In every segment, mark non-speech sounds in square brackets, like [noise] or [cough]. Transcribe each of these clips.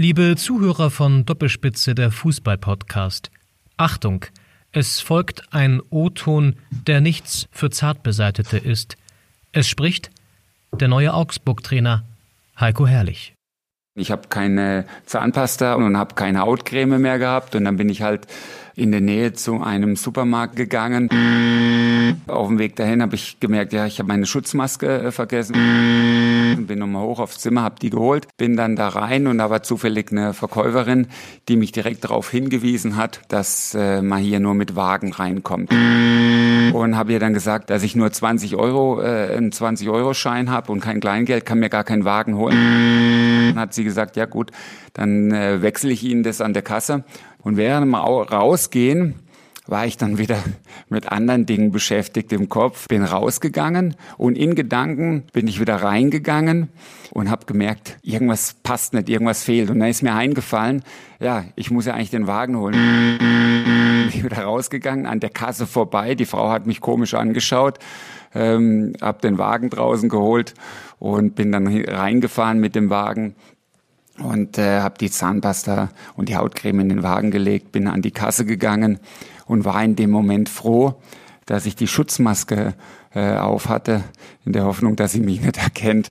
Liebe Zuhörer von Doppelspitze der Fußball-Podcast, Achtung, es folgt ein O-Ton, der nichts für Zartbeseitete ist. Es spricht der neue Augsburg-Trainer Heiko Herrlich. Ich habe keine Zahnpasta und habe keine Hautcreme mehr gehabt und dann bin ich halt in der Nähe zu einem Supermarkt gegangen. Auf dem Weg dahin habe ich gemerkt, ja, ich habe meine Schutzmaske äh, vergessen. Bin nochmal hoch aufs Zimmer, habe die geholt, bin dann da rein und da war zufällig eine Verkäuferin, die mich direkt darauf hingewiesen hat, dass äh, man hier nur mit Wagen reinkommt. Und habe ihr dann gesagt, dass ich nur 20 Euro, äh, einen 20-Euro-Schein habe und kein Kleingeld, kann mir gar keinen Wagen holen. Dann hat sie gesagt, ja gut, dann äh, wechsle ich Ihnen das an der Kasse. Und während wir rausgehen, war ich dann wieder [laughs] mit anderen Dingen beschäftigt im Kopf, bin rausgegangen und in Gedanken bin ich wieder reingegangen und habe gemerkt, irgendwas passt nicht, irgendwas fehlt. Und dann ist mir eingefallen, ja, ich muss ja eigentlich den Wagen holen. Bin ich wieder rausgegangen, an der Kasse vorbei. Die Frau hat mich komisch angeschaut, ähm, habe den Wagen draußen geholt und bin dann reingefahren mit dem Wagen und äh, habe die Zahnpasta und die Hautcreme in den Wagen gelegt, bin an die Kasse gegangen und war in dem Moment froh, dass ich die Schutzmaske äh, auf hatte, in der Hoffnung, dass sie mich [laughs] nicht erkennt.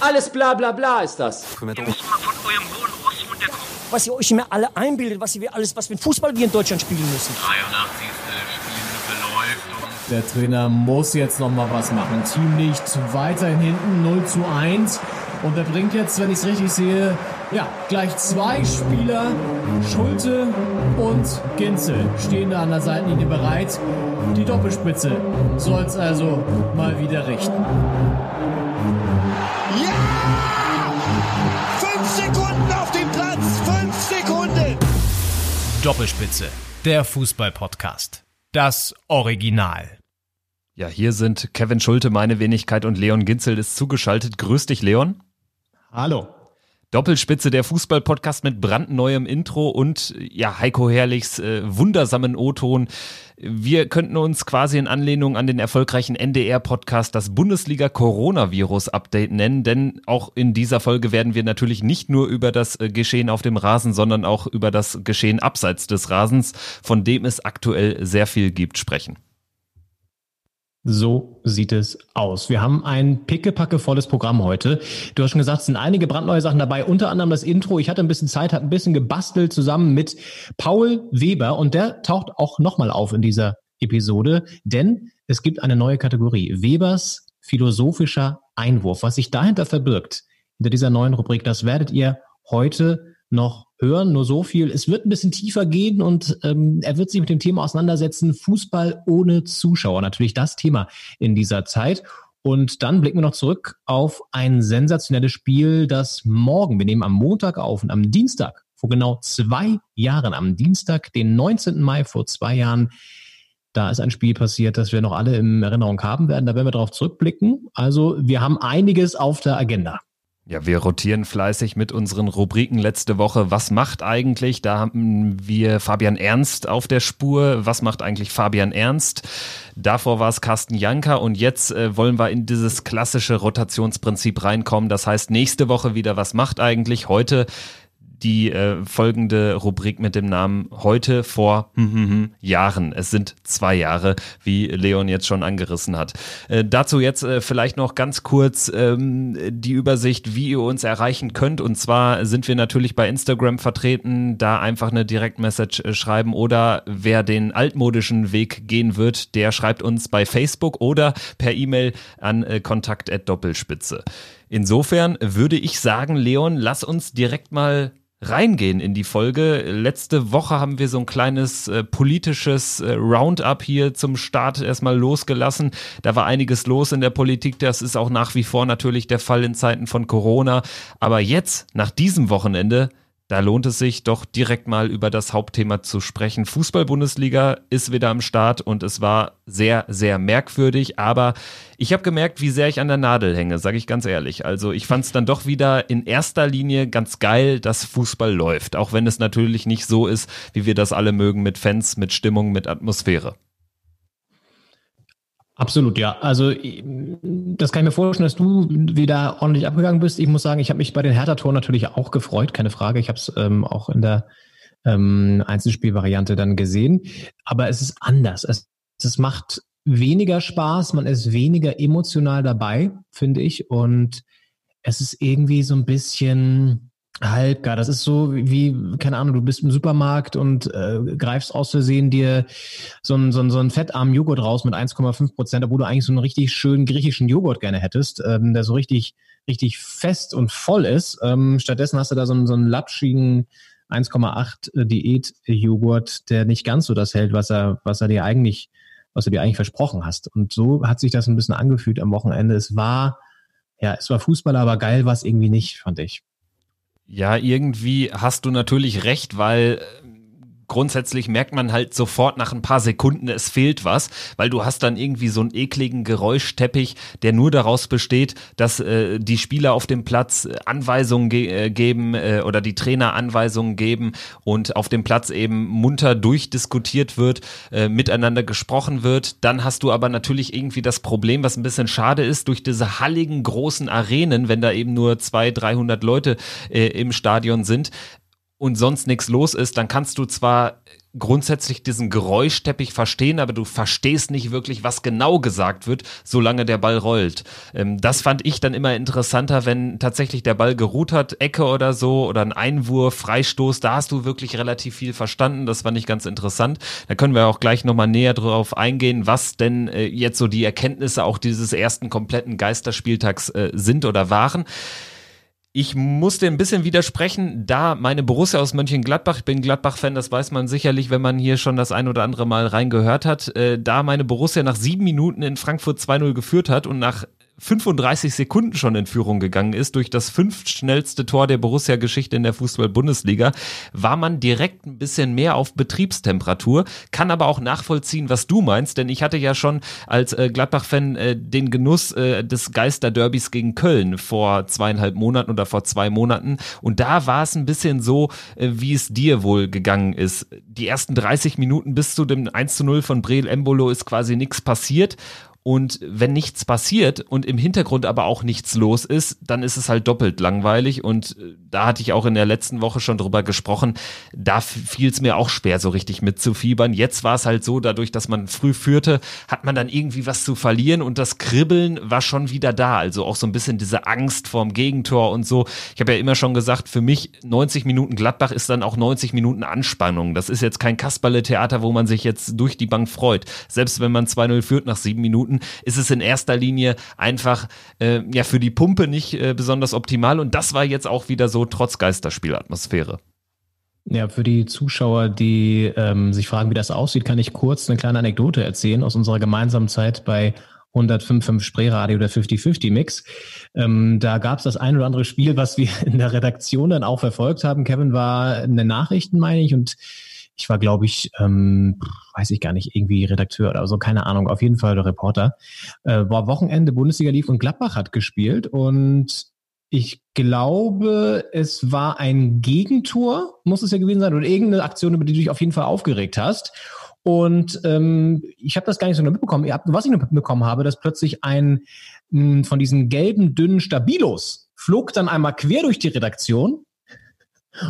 Alles bla bla bla ist das. Ihr müsst mal von eurem hohen Ross runterkommen. Was ihr euch immer alle einbildet, was ihr alles, was ein Fußball wir in Deutschland spielen müssen. 83. Spielminute läuft und Der Trainer muss jetzt noch mal was machen. Team liegt weiterhin hinten 0 zu 1. Und er bringt jetzt, wenn ich es richtig sehe, ja, gleich zwei Spieler, Schulte und Ginzel, stehen da an der Seitenlinie bereit. Die Doppelspitze soll es also mal wieder richten. Fünf Sekunden auf dem Platz. Fünf Sekunden. Doppelspitze, der Fußball-Podcast. Das Original. Ja, hier sind Kevin Schulte, meine Wenigkeit und Leon Ginzel ist zugeschaltet. Grüß dich, Leon. Hallo. Doppelspitze der Fußball-Podcast mit brandneuem Intro und ja, Heiko Herrlichs äh, wundersamen O-Ton. Wir könnten uns quasi in Anlehnung an den erfolgreichen NDR-Podcast das Bundesliga-Coronavirus-Update nennen, denn auch in dieser Folge werden wir natürlich nicht nur über das äh, Geschehen auf dem Rasen, sondern auch über das Geschehen abseits des Rasens, von dem es aktuell sehr viel gibt, sprechen. So sieht es aus. Wir haben ein pickepackevolles Programm heute. Du hast schon gesagt, es sind einige brandneue Sachen dabei, unter anderem das Intro. Ich hatte ein bisschen Zeit, habe ein bisschen gebastelt zusammen mit Paul Weber und der taucht auch nochmal auf in dieser Episode, denn es gibt eine neue Kategorie. Webers philosophischer Einwurf. Was sich dahinter verbirgt, hinter dieser neuen Rubrik, das werdet ihr heute noch hören. Nur so viel. Es wird ein bisschen tiefer gehen und ähm, er wird sich mit dem Thema auseinandersetzen. Fußball ohne Zuschauer. Natürlich das Thema in dieser Zeit. Und dann blicken wir noch zurück auf ein sensationelles Spiel, das morgen, wir nehmen am Montag auf und am Dienstag, vor genau zwei Jahren, am Dienstag, den 19. Mai vor zwei Jahren, da ist ein Spiel passiert, das wir noch alle in Erinnerung haben werden. Da werden wir darauf zurückblicken. Also wir haben einiges auf der Agenda. Ja, wir rotieren fleißig mit unseren Rubriken letzte Woche. Was macht eigentlich? Da haben wir Fabian Ernst auf der Spur. Was macht eigentlich Fabian Ernst? Davor war es Carsten Janker und jetzt äh, wollen wir in dieses klassische Rotationsprinzip reinkommen. Das heißt, nächste Woche wieder, was macht eigentlich? Heute die äh, folgende Rubrik mit dem Namen Heute vor hm, hm, hm, Jahren. Es sind zwei Jahre, wie Leon jetzt schon angerissen hat. Äh, dazu jetzt äh, vielleicht noch ganz kurz ähm, die Übersicht, wie ihr uns erreichen könnt. Und zwar sind wir natürlich bei Instagram vertreten, da einfach eine Direktmessage äh, schreiben oder wer den altmodischen Weg gehen wird, der schreibt uns bei Facebook oder per E-Mail an äh, kontakt@doppelspitze. Insofern würde ich sagen, Leon, lass uns direkt mal reingehen in die Folge. Letzte Woche haben wir so ein kleines äh, politisches äh, Roundup hier zum Start erstmal losgelassen. Da war einiges los in der Politik. Das ist auch nach wie vor natürlich der Fall in Zeiten von Corona. Aber jetzt, nach diesem Wochenende, da lohnt es sich doch direkt mal über das Hauptthema zu sprechen. Fußball-Bundesliga ist wieder am Start und es war sehr, sehr merkwürdig, aber ich habe gemerkt, wie sehr ich an der Nadel hänge, sage ich ganz ehrlich. Also ich fand es dann doch wieder in erster Linie ganz geil, dass Fußball läuft, auch wenn es natürlich nicht so ist, wie wir das alle mögen mit Fans, mit Stimmung, mit Atmosphäre. Absolut, ja. Also das kann ich mir vorstellen, dass du wieder ordentlich abgegangen bist. Ich muss sagen, ich habe mich bei den Hertha-Toren natürlich auch gefreut, keine Frage. Ich habe es ähm, auch in der ähm, Einzelspielvariante dann gesehen. Aber es ist anders. Es, es macht weniger Spaß, man ist weniger emotional dabei, finde ich. Und es ist irgendwie so ein bisschen halbgar. Das ist so wie, keine Ahnung, du bist im Supermarkt und äh, greifst aus Versehen dir so einen, so einen, so einen fettarmen Joghurt raus mit 1,5 Prozent, obwohl du eigentlich so einen richtig schönen griechischen Joghurt gerne hättest, ähm, der so richtig, richtig fest und voll ist. Ähm, stattdessen hast du da so einen, so einen lapschigen 1,8 äh, Diät-Joghurt, der nicht ganz so das hält, was er, was er dir eigentlich, was du dir eigentlich versprochen hast. Und so hat sich das ein bisschen angefühlt am Wochenende. Es war, ja, es war Fußball, aber geil war es irgendwie nicht, fand ich. Ja, irgendwie hast du natürlich recht, weil grundsätzlich merkt man halt sofort nach ein paar Sekunden, es fehlt was, weil du hast dann irgendwie so einen ekligen Geräuschteppich, der nur daraus besteht, dass äh, die Spieler auf dem Platz äh, Anweisungen ge äh, geben äh, oder die Trainer Anweisungen geben und auf dem Platz eben munter durchdiskutiert wird, äh, miteinander gesprochen wird. Dann hast du aber natürlich irgendwie das Problem, was ein bisschen schade ist, durch diese halligen großen Arenen, wenn da eben nur zwei, dreihundert Leute äh, im Stadion sind, und sonst nichts los ist, dann kannst du zwar grundsätzlich diesen Geräuschteppich verstehen, aber du verstehst nicht wirklich, was genau gesagt wird, solange der Ball rollt. Ähm, das fand ich dann immer interessanter, wenn tatsächlich der Ball geruht hat, Ecke oder so, oder ein Einwurf, Freistoß, da hast du wirklich relativ viel verstanden. Das fand ich ganz interessant. Da können wir auch gleich nochmal näher drauf eingehen, was denn äh, jetzt so die Erkenntnisse auch dieses ersten kompletten Geisterspieltags äh, sind oder waren. Ich musste ein bisschen widersprechen, da meine Borussia aus Mönchengladbach, ich bin Gladbach-Fan, das weiß man sicherlich, wenn man hier schon das ein oder andere Mal reingehört hat, äh, da meine Borussia nach sieben Minuten in Frankfurt 2-0 geführt hat und nach 35 Sekunden schon in Führung gegangen ist durch das fünftschnellste Tor der Borussia-Geschichte in der Fußball-Bundesliga, war man direkt ein bisschen mehr auf Betriebstemperatur, kann aber auch nachvollziehen, was du meinst, denn ich hatte ja schon als äh, Gladbach-Fan äh, den Genuss äh, des Geisterderbys gegen Köln vor zweieinhalb Monaten oder vor zwei Monaten. Und da war es ein bisschen so, äh, wie es dir wohl gegangen ist. Die ersten 30 Minuten bis zu dem 1 zu 0 von Breel Embolo ist quasi nichts passiert und wenn nichts passiert und im Hintergrund aber auch nichts los ist, dann ist es halt doppelt langweilig. Und äh, da hatte ich auch in der letzten Woche schon drüber gesprochen. Da fiel es mir auch schwer, so richtig mitzufiebern. Jetzt war es halt so, dadurch, dass man früh führte, hat man dann irgendwie was zu verlieren und das Kribbeln war schon wieder da. Also auch so ein bisschen diese Angst vorm Gegentor und so. Ich habe ja immer schon gesagt, für mich 90 Minuten Gladbach ist dann auch 90 Minuten Anspannung. Das ist jetzt kein Kasperle-Theater, wo man sich jetzt durch die Bank freut. Selbst wenn man 2-0 führt nach sieben Minuten, Minuten ist es in erster Linie einfach äh, ja für die Pumpe nicht äh, besonders optimal und das war jetzt auch wieder so trotz Geisterspielatmosphäre. Ja, für die Zuschauer, die ähm, sich fragen, wie das aussieht, kann ich kurz eine kleine Anekdote erzählen aus unserer gemeinsamen Zeit bei 105.5 Spreeradio der 50-50-Mix. Ähm, da gab es das ein oder andere Spiel, was wir [laughs] in der Redaktion dann auch verfolgt haben. Kevin war in den Nachrichten, meine ich, und ich war, glaube ich, ähm, weiß ich gar nicht, irgendwie Redakteur oder so, keine Ahnung, auf jeden Fall der Reporter. Äh, war Wochenende, Bundesliga lief und Gladbach hat gespielt und ich glaube, es war ein Gegentor, muss es ja gewesen sein, oder irgendeine Aktion, über die du dich auf jeden Fall aufgeregt hast. Und ähm, ich habe das gar nicht so mitbekommen. Was ich nur mitbekommen habe, dass plötzlich ein mh, von diesen gelben, dünnen Stabilos flog dann einmal quer durch die Redaktion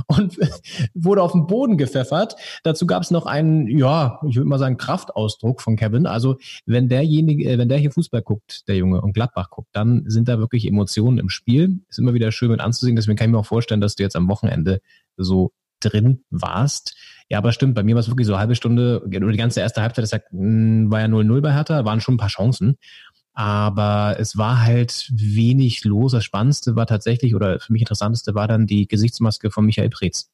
und [laughs] wurde auf den Boden gepfeffert. Dazu gab es noch einen, ja, ich würde mal sagen, Kraftausdruck von Kevin. Also wenn derjenige, äh, wenn der hier Fußball guckt, der Junge, und Gladbach guckt, dann sind da wirklich Emotionen im Spiel. Ist immer wieder schön mit anzusehen. Deswegen kann ich mir auch vorstellen, dass du jetzt am Wochenende so drin warst. Ja, aber stimmt, bei mir war es wirklich so eine halbe Stunde, oder die ganze erste Halbzeit, das hm, war ja 0-0 bei Hertha, waren schon ein paar Chancen. Aber es war halt wenig los. Das Spannendste war tatsächlich, oder für mich Interessanteste war dann die Gesichtsmaske von Michael Preetz.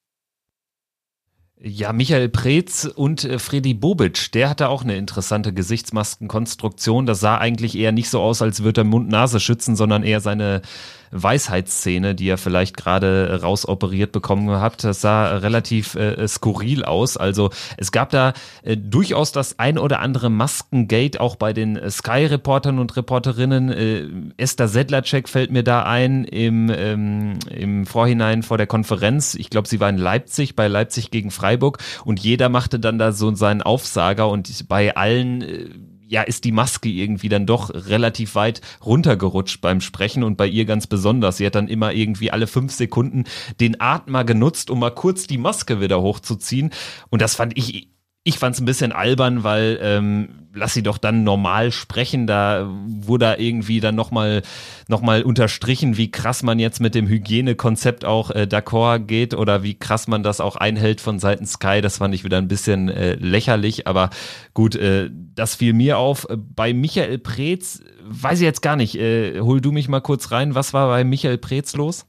Ja, Michael Preetz und äh, Freddy Bobic, der hatte auch eine interessante Gesichtsmaskenkonstruktion. Das sah eigentlich eher nicht so aus, als würde er Mund-Nase schützen, sondern eher seine Weisheitsszene, die er vielleicht gerade rausoperiert bekommen hat. Das sah relativ äh, skurril aus. Also es gab da äh, durchaus das ein oder andere Maskengate auch bei den Sky-Reportern und Reporterinnen. Äh, Esther Sedlacek fällt mir da ein im, ähm, im Vorhinein vor der Konferenz. Ich glaube, sie war in Leipzig, bei Leipzig gegen Freiburg und jeder machte dann da so seinen Aufsager und bei allen äh, ja, ist die Maske irgendwie dann doch relativ weit runtergerutscht beim Sprechen und bei ihr ganz besonders. Sie hat dann immer irgendwie alle fünf Sekunden den Atmer genutzt, um mal kurz die Maske wieder hochzuziehen. Und das fand ich ich fand es ein bisschen albern, weil ähm, lass sie doch dann normal sprechen. Da wurde irgendwie dann nochmal noch mal unterstrichen, wie krass man jetzt mit dem Hygienekonzept auch äh, d'accord geht oder wie krass man das auch einhält von Seiten Sky. Das fand ich wieder ein bisschen äh, lächerlich, aber gut, äh, das fiel mir auf. Bei Michael Preetz weiß ich jetzt gar nicht. Äh, hol du mich mal kurz rein. Was war bei Michael Preetz los?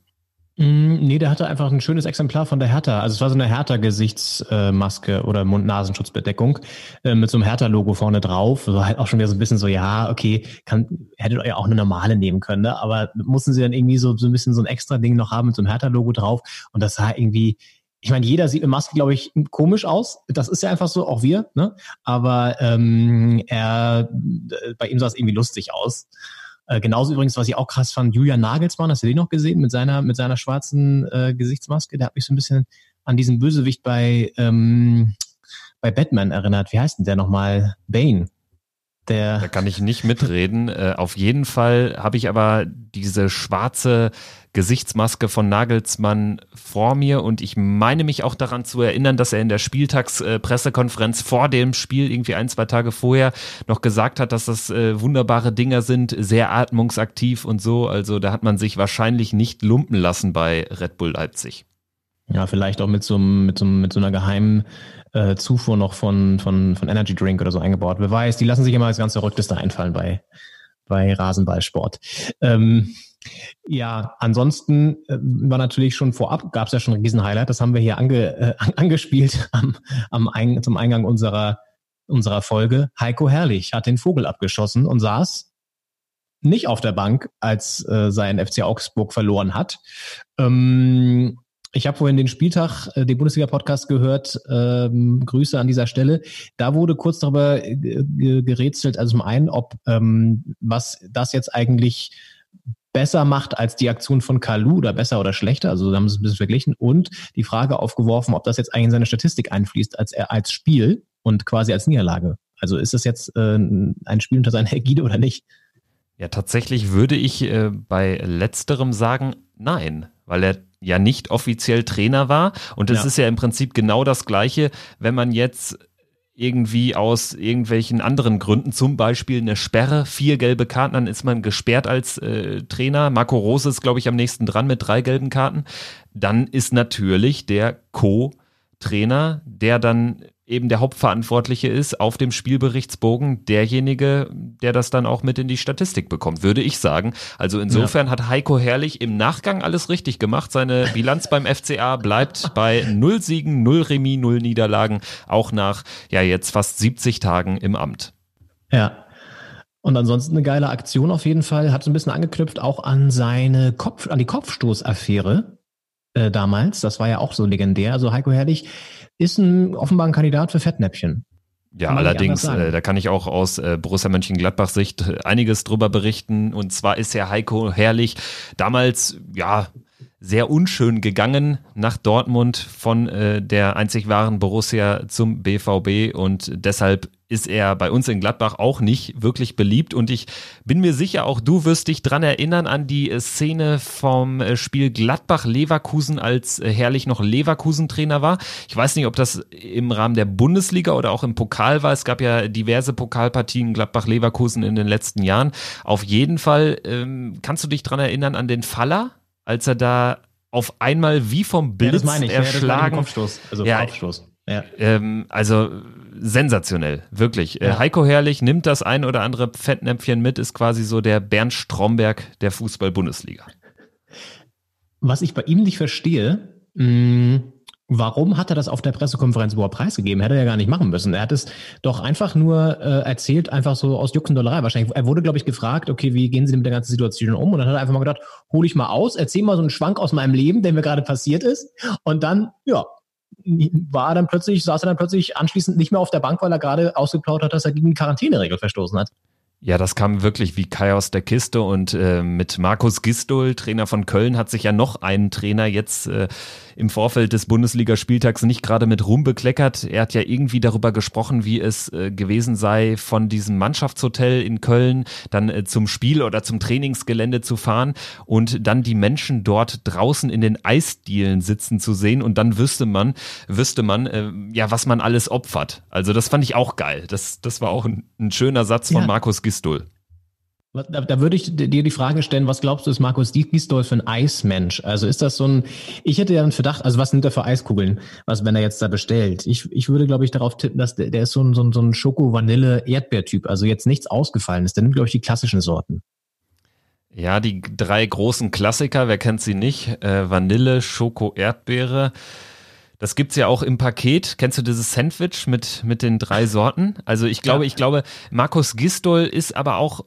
Mm, nee, der hatte einfach ein schönes Exemplar von der Hertha. Also es war so eine Hertha-Gesichtsmaske oder Mund-Nasenschutzbedeckung äh, mit so einem Hertha-Logo vorne drauf. So halt auch schon wieder so ein bisschen so, ja, okay, kann, hättet ihr auch eine normale nehmen können, ne? Aber mussten sie dann irgendwie so, so ein bisschen so ein extra Ding noch haben mit so einem Hertha-Logo drauf. Und das sah irgendwie, ich meine, jeder sieht eine Maske, glaube ich, komisch aus. Das ist ja einfach so, auch wir, ne? Aber ähm, er, bei ihm sah es irgendwie lustig aus. Äh, genauso übrigens, was ich auch krass fand, Julian Nagelsmann, hast du den noch gesehen mit seiner, mit seiner schwarzen äh, Gesichtsmaske? Der hat mich so ein bisschen an diesen Bösewicht bei, ähm, bei Batman erinnert. Wie heißt denn der nochmal? Bane. Der da kann ich nicht mitreden. Äh, auf jeden Fall habe ich aber diese schwarze Gesichtsmaske von Nagelsmann vor mir und ich meine mich auch daran zu erinnern, dass er in der Spieltagspressekonferenz vor dem Spiel, irgendwie ein, zwei Tage vorher, noch gesagt hat, dass das äh, wunderbare Dinger sind, sehr atmungsaktiv und so. Also da hat man sich wahrscheinlich nicht lumpen lassen bei Red Bull Leipzig. Ja, vielleicht auch mit so, mit so, mit so einer geheimen äh, Zufuhr noch von, von, von Energy Drink oder so eingebaut. Wer weiß, die lassen sich immer das ganz Verrückteste einfallen bei, bei Rasenballsport. Ähm, ja, ansonsten äh, war natürlich schon vorab, gab es ja schon ein Riesen-Highlight, das haben wir hier ange, äh, [laughs] angespielt am, am Ein, zum Eingang unserer, unserer Folge. Heiko Herrlich hat den Vogel abgeschossen und saß nicht auf der Bank, als äh, sein FC Augsburg verloren hat. Ähm, ich habe vorhin den Spieltag, äh, den Bundesliga-Podcast gehört. Ähm, Grüße an dieser Stelle. Da wurde kurz darüber äh, gerätselt, also zum einen, ob ähm, was das jetzt eigentlich besser macht als die Aktion von Kalu oder besser oder schlechter. Also haben sie es ein bisschen verglichen und die Frage aufgeworfen, ob das jetzt eigentlich in seine Statistik einfließt als als Spiel und quasi als Niederlage. Also ist das jetzt äh, ein Spiel unter seiner Ägide oder nicht? Ja, tatsächlich würde ich äh, bei letzterem sagen, nein, weil er ja nicht offiziell Trainer war. Und es ja. ist ja im Prinzip genau das Gleiche, wenn man jetzt irgendwie aus irgendwelchen anderen Gründen, zum Beispiel eine Sperre, vier gelbe Karten, dann ist man gesperrt als äh, Trainer. Marco Rose ist, glaube ich, am nächsten dran mit drei gelben Karten. Dann ist natürlich der Co-Trainer, der dann eben der Hauptverantwortliche ist auf dem Spielberichtsbogen derjenige, der das dann auch mit in die Statistik bekommt, würde ich sagen. Also insofern ja. hat Heiko Herrlich im Nachgang alles richtig gemacht. Seine Bilanz beim FCA bleibt bei null Siegen, null Remis, null Niederlagen, auch nach ja jetzt fast 70 Tagen im Amt. Ja, und ansonsten eine geile Aktion auf jeden Fall. Hat so ein bisschen angeknüpft auch an seine Kopf, an die Kopfstoßaffäre äh, damals. Das war ja auch so legendär. Also Heiko Herrlich ist ein offenbar ein Kandidat für Fettnäpfchen. Ja, allerdings, äh, da kann ich auch aus äh, Borussia Mönchengladbach Sicht äh, einiges drüber berichten. Und zwar ist Herr Heiko Herrlich damals, ja, sehr unschön gegangen nach Dortmund von äh, der einzig wahren Borussia zum BVB und deshalb ist er bei uns in Gladbach auch nicht wirklich beliebt und ich bin mir sicher, auch du wirst dich dran erinnern an die Szene vom äh, Spiel Gladbach-Leverkusen, als äh, Herrlich noch Leverkusen-Trainer war. Ich weiß nicht, ob das im Rahmen der Bundesliga oder auch im Pokal war. Es gab ja diverse Pokalpartien Gladbach-Leverkusen in den letzten Jahren. Auf jeden Fall ähm, kannst du dich dran erinnern an den Faller? Als er da auf einmal wie vom Blitz ja, ich, erschlagen. Ja, Kopfstoß, also ja, Kopfstoß. Ja. Ähm, also sensationell, wirklich. Ja. Äh, Heiko Herrlich nimmt das ein oder andere Fettnäpfchen mit, ist quasi so der Bernd Stromberg der Fußball-Bundesliga. Was ich bei ihm nicht verstehe, mh, Warum hat er das auf der Pressekonferenz überhaupt preisgegeben? Hätte er ja gar nicht machen müssen. Er hat es doch einfach nur äh, erzählt, einfach so aus Juckendollerei wahrscheinlich. Er wurde, glaube ich, gefragt, okay, wie gehen Sie denn mit der ganzen Situation um? Und dann hat er einfach mal gedacht, hol ich mal aus, erzähl mal so einen Schwank aus meinem Leben, der mir gerade passiert ist. Und dann, ja, war er dann plötzlich, saß er dann plötzlich anschließend nicht mehr auf der Bank, weil er gerade ausgeplaut hat, dass er gegen die Quarantäneregel verstoßen hat. Ja, das kam wirklich wie Kai aus der Kiste und äh, mit Markus Gistol, Trainer von Köln, hat sich ja noch ein Trainer jetzt äh, im Vorfeld des Bundesligaspieltags nicht gerade mit Ruhm bekleckert. Er hat ja irgendwie darüber gesprochen, wie es äh, gewesen sei, von diesem Mannschaftshotel in Köln dann äh, zum Spiel oder zum Trainingsgelände zu fahren und dann die Menschen dort draußen in den Eisdielen sitzen zu sehen und dann wüsste man, wüsste man, äh, ja, was man alles opfert. Also das fand ich auch geil. Das, das war auch ein, ein schöner Satz von Ja. Markus Gistol. Da, da würde ich dir die Frage stellen, was glaubst du, ist Markus Gisdol für ein Eismensch? Also ist das so ein, ich hätte ja einen Verdacht, also was nimmt er für Eiskugeln, was wenn er jetzt da bestellt? Ich, ich würde, glaube ich, darauf tippen, dass der, der ist so ein, so ein, so ein Schoko-Vanille-Erdbeer-Typ, also jetzt nichts Ausgefallenes. Der nimmt, glaube ich, die klassischen Sorten. Ja, die drei großen Klassiker, wer kennt sie nicht? Äh, Vanille, Schoko, Erdbeere. Das gibt's ja auch im Paket. Kennst du dieses Sandwich mit, mit den drei Sorten? Also ich glaube, Ja. ich glaube, Markus Gistol ist aber auch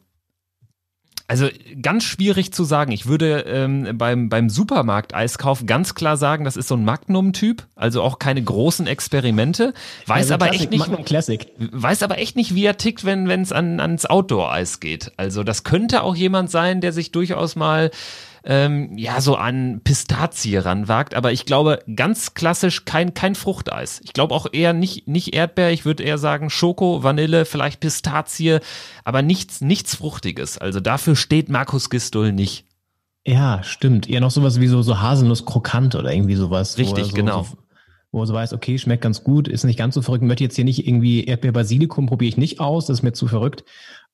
also ganz schwierig zu sagen. Ich würde ähm, beim, beim Supermarkt-Eiskauf ganz klar sagen, das ist so ein Magnum-Typ, also auch keine großen Experimente. Weiß also aber Classic, echt nicht, Magnum Classic. weiß aber echt nicht, wie er tickt, wenn es an, ans Outdoor-Eis geht. Also das könnte auch jemand sein, der sich durchaus mal ähm, ja so an Pistazie ranwagt. Aber ich glaube, ganz klassisch kein, kein Fruchteis. Ich glaube auch eher nicht, nicht Erdbeer. Ich würde eher sagen Schoko, Vanille, vielleicht Pistazie, aber nichts, nichts Fruchtiges. Also dafür steht Markus Gistol nicht. Ja, stimmt. Eher noch sowas wie so, so Haselnuss krokant oder irgendwie sowas. Richtig, so, genau. So, wo er so weiß, okay, schmeckt ganz gut, ist nicht ganz so verrückt, möchte jetzt hier nicht irgendwie Erdbeer-Basilikum probiere ich nicht aus, das ist mir zu verrückt,